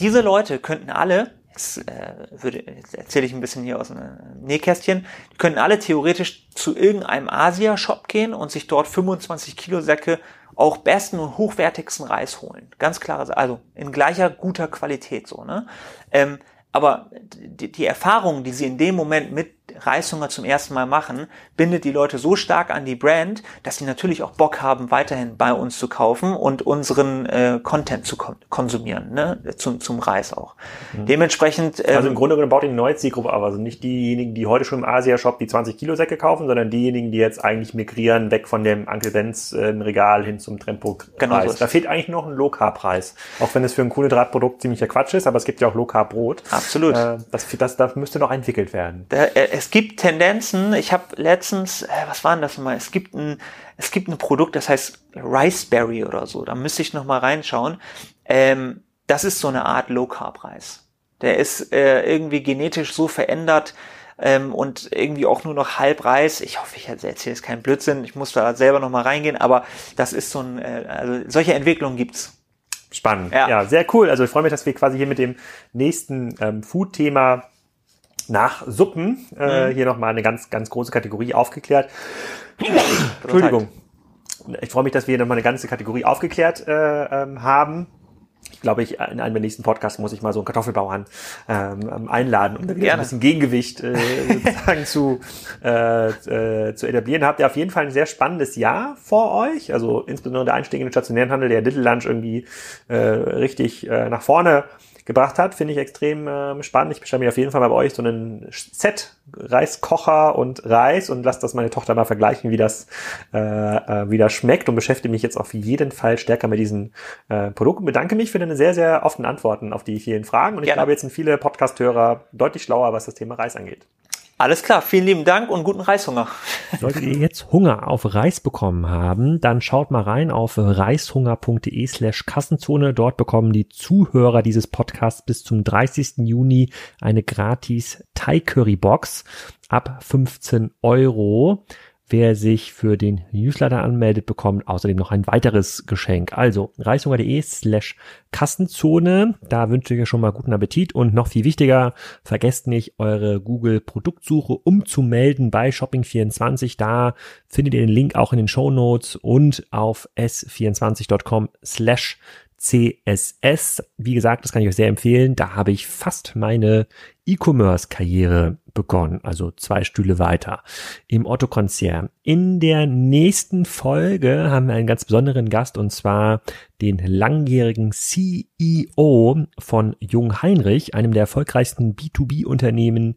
Speaker 2: diese Leute könnten alle, jetzt, äh, würde, jetzt erzähle ich ein bisschen hier aus einem Nähkästchen, könnten alle theoretisch zu irgendeinem Asia-Shop gehen und sich dort 25 Kilo Säcke auch besten und hochwertigsten Reis holen. Ganz Sache. Also in gleicher guter Qualität so, ne? Ähm, aber die, die Erfahrung, die sie in dem Moment mit Reishunger zum ersten Mal machen, bindet die Leute so stark an die Brand, dass sie natürlich auch Bock haben, weiterhin bei uns zu kaufen und unseren äh, Content zu kon konsumieren, ne? zum, zum Reis auch. Dementsprechend ähm,
Speaker 1: Also im Grunde genommen baut ihr eine neue Zielgruppe auf. Also nicht diejenigen, die heute schon im Asia-Shop die 20 Kilo Säcke kaufen, sondern diejenigen, die jetzt eigentlich migrieren, weg von dem Uncle Benz äh, Regal hin zum Tempo-Preis.
Speaker 2: Genau so
Speaker 1: da fehlt eigentlich noch ein Low-Carb-Preis. Auch wenn es für ein Kohlenhydratprodukt ziemlicher Quatsch ist, aber es gibt ja auch Low-Carb-Brot.
Speaker 2: Absolut.
Speaker 1: Äh, das, das, das müsste noch entwickelt werden.
Speaker 2: Da, äh, es gibt Tendenzen, ich habe letztens, äh, was war denn das mal? Es gibt ein, es gibt ein Produkt, das heißt Riceberry oder so. Da müsste ich noch mal reinschauen. Ähm, das ist so eine Art Low Carb Reis. Der ist äh, irgendwie genetisch so verändert ähm, und irgendwie auch nur noch halb Reis. Ich hoffe, ich erzähle jetzt keinen Blödsinn. Ich muss da selber noch mal reingehen. Aber das ist so ein, äh, also solche Entwicklungen gibt's.
Speaker 1: Spannend. Ja.
Speaker 2: Ja.
Speaker 1: sehr cool. Also ich freue mich, dass wir quasi hier mit dem nächsten ähm, Food-Thema nach Suppen äh,
Speaker 2: Mhm.
Speaker 1: hier nochmal eine ganz, ganz große Kategorie aufgeklärt. Entschuldigung. Ich freue mich, dass wir nochmal eine ganze Kategorie aufgeklärt äh, ähm, haben. Ich glaube, ich in einem der nächsten Podcasts muss ich mal so einen Kartoffelbauern ähm, einladen, um da wieder ein bisschen Gegengewicht äh, sozusagen zu, äh, äh, zu etablieren. Habt ihr auf jeden Fall ein sehr spannendes Jahr vor euch. Also insbesondere der Einstieg in den stationären Handel, der Little Lunch irgendwie äh, richtig äh, nach vorne gebracht hat, finde ich extrem ähm, spannend. Ich bestelle mir auf jeden Fall mal bei euch so einen Set Reiskocher und Reis und lasse das meine Tochter mal vergleichen, wie das, äh, äh, wie das schmeckt und beschäftige mich jetzt auf jeden Fall stärker mit diesen äh, Produkten. Bedanke mich für deine sehr, sehr offenen Antworten auf die vielen Fragen und ich
Speaker 2: Gerne.
Speaker 1: glaube, jetzt sind viele Podcast-Hörer deutlich schlauer, was das Thema Reis angeht.
Speaker 2: Alles klar, vielen lieben Dank und guten Reishunger.
Speaker 1: Solltet ihr jetzt Hunger auf Reis bekommen haben, dann schaut mal rein auf reishunger.de slash Kassenzone. Dort bekommen die Zuhörer dieses Podcasts bis zum 30. Juni eine gratis Thai Curry Box ab 15 Euro. Wer sich für den Newsletter anmeldet, bekommt außerdem noch ein weiteres Geschenk. Also reishunger.de slash Kassenzone. Da wünsche ich euch schon mal guten Appetit und noch viel wichtiger, vergesst nicht, eure Google Produktsuche umzumelden bei Shopping24. Da findet ihr den Link auch in den Show und auf s24.com slash CSS. Wie gesagt, das kann ich euch sehr empfehlen. Da habe ich fast meine E-Commerce-Karriere begonnen, also zwei Stühle weiter im Otto-Konzern. In der nächsten Folge haben wir einen ganz besonderen Gast und zwar den langjährigen CEO von Jung Heinrich, einem der erfolgreichsten B2B-Unternehmen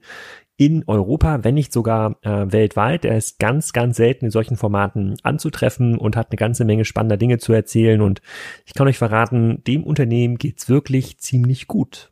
Speaker 1: in Europa, wenn nicht sogar äh, weltweit. Er ist ganz, ganz selten in solchen Formaten anzutreffen und hat eine ganze Menge spannender Dinge zu erzählen. Und ich kann euch verraten, dem Unternehmen geht's wirklich ziemlich gut.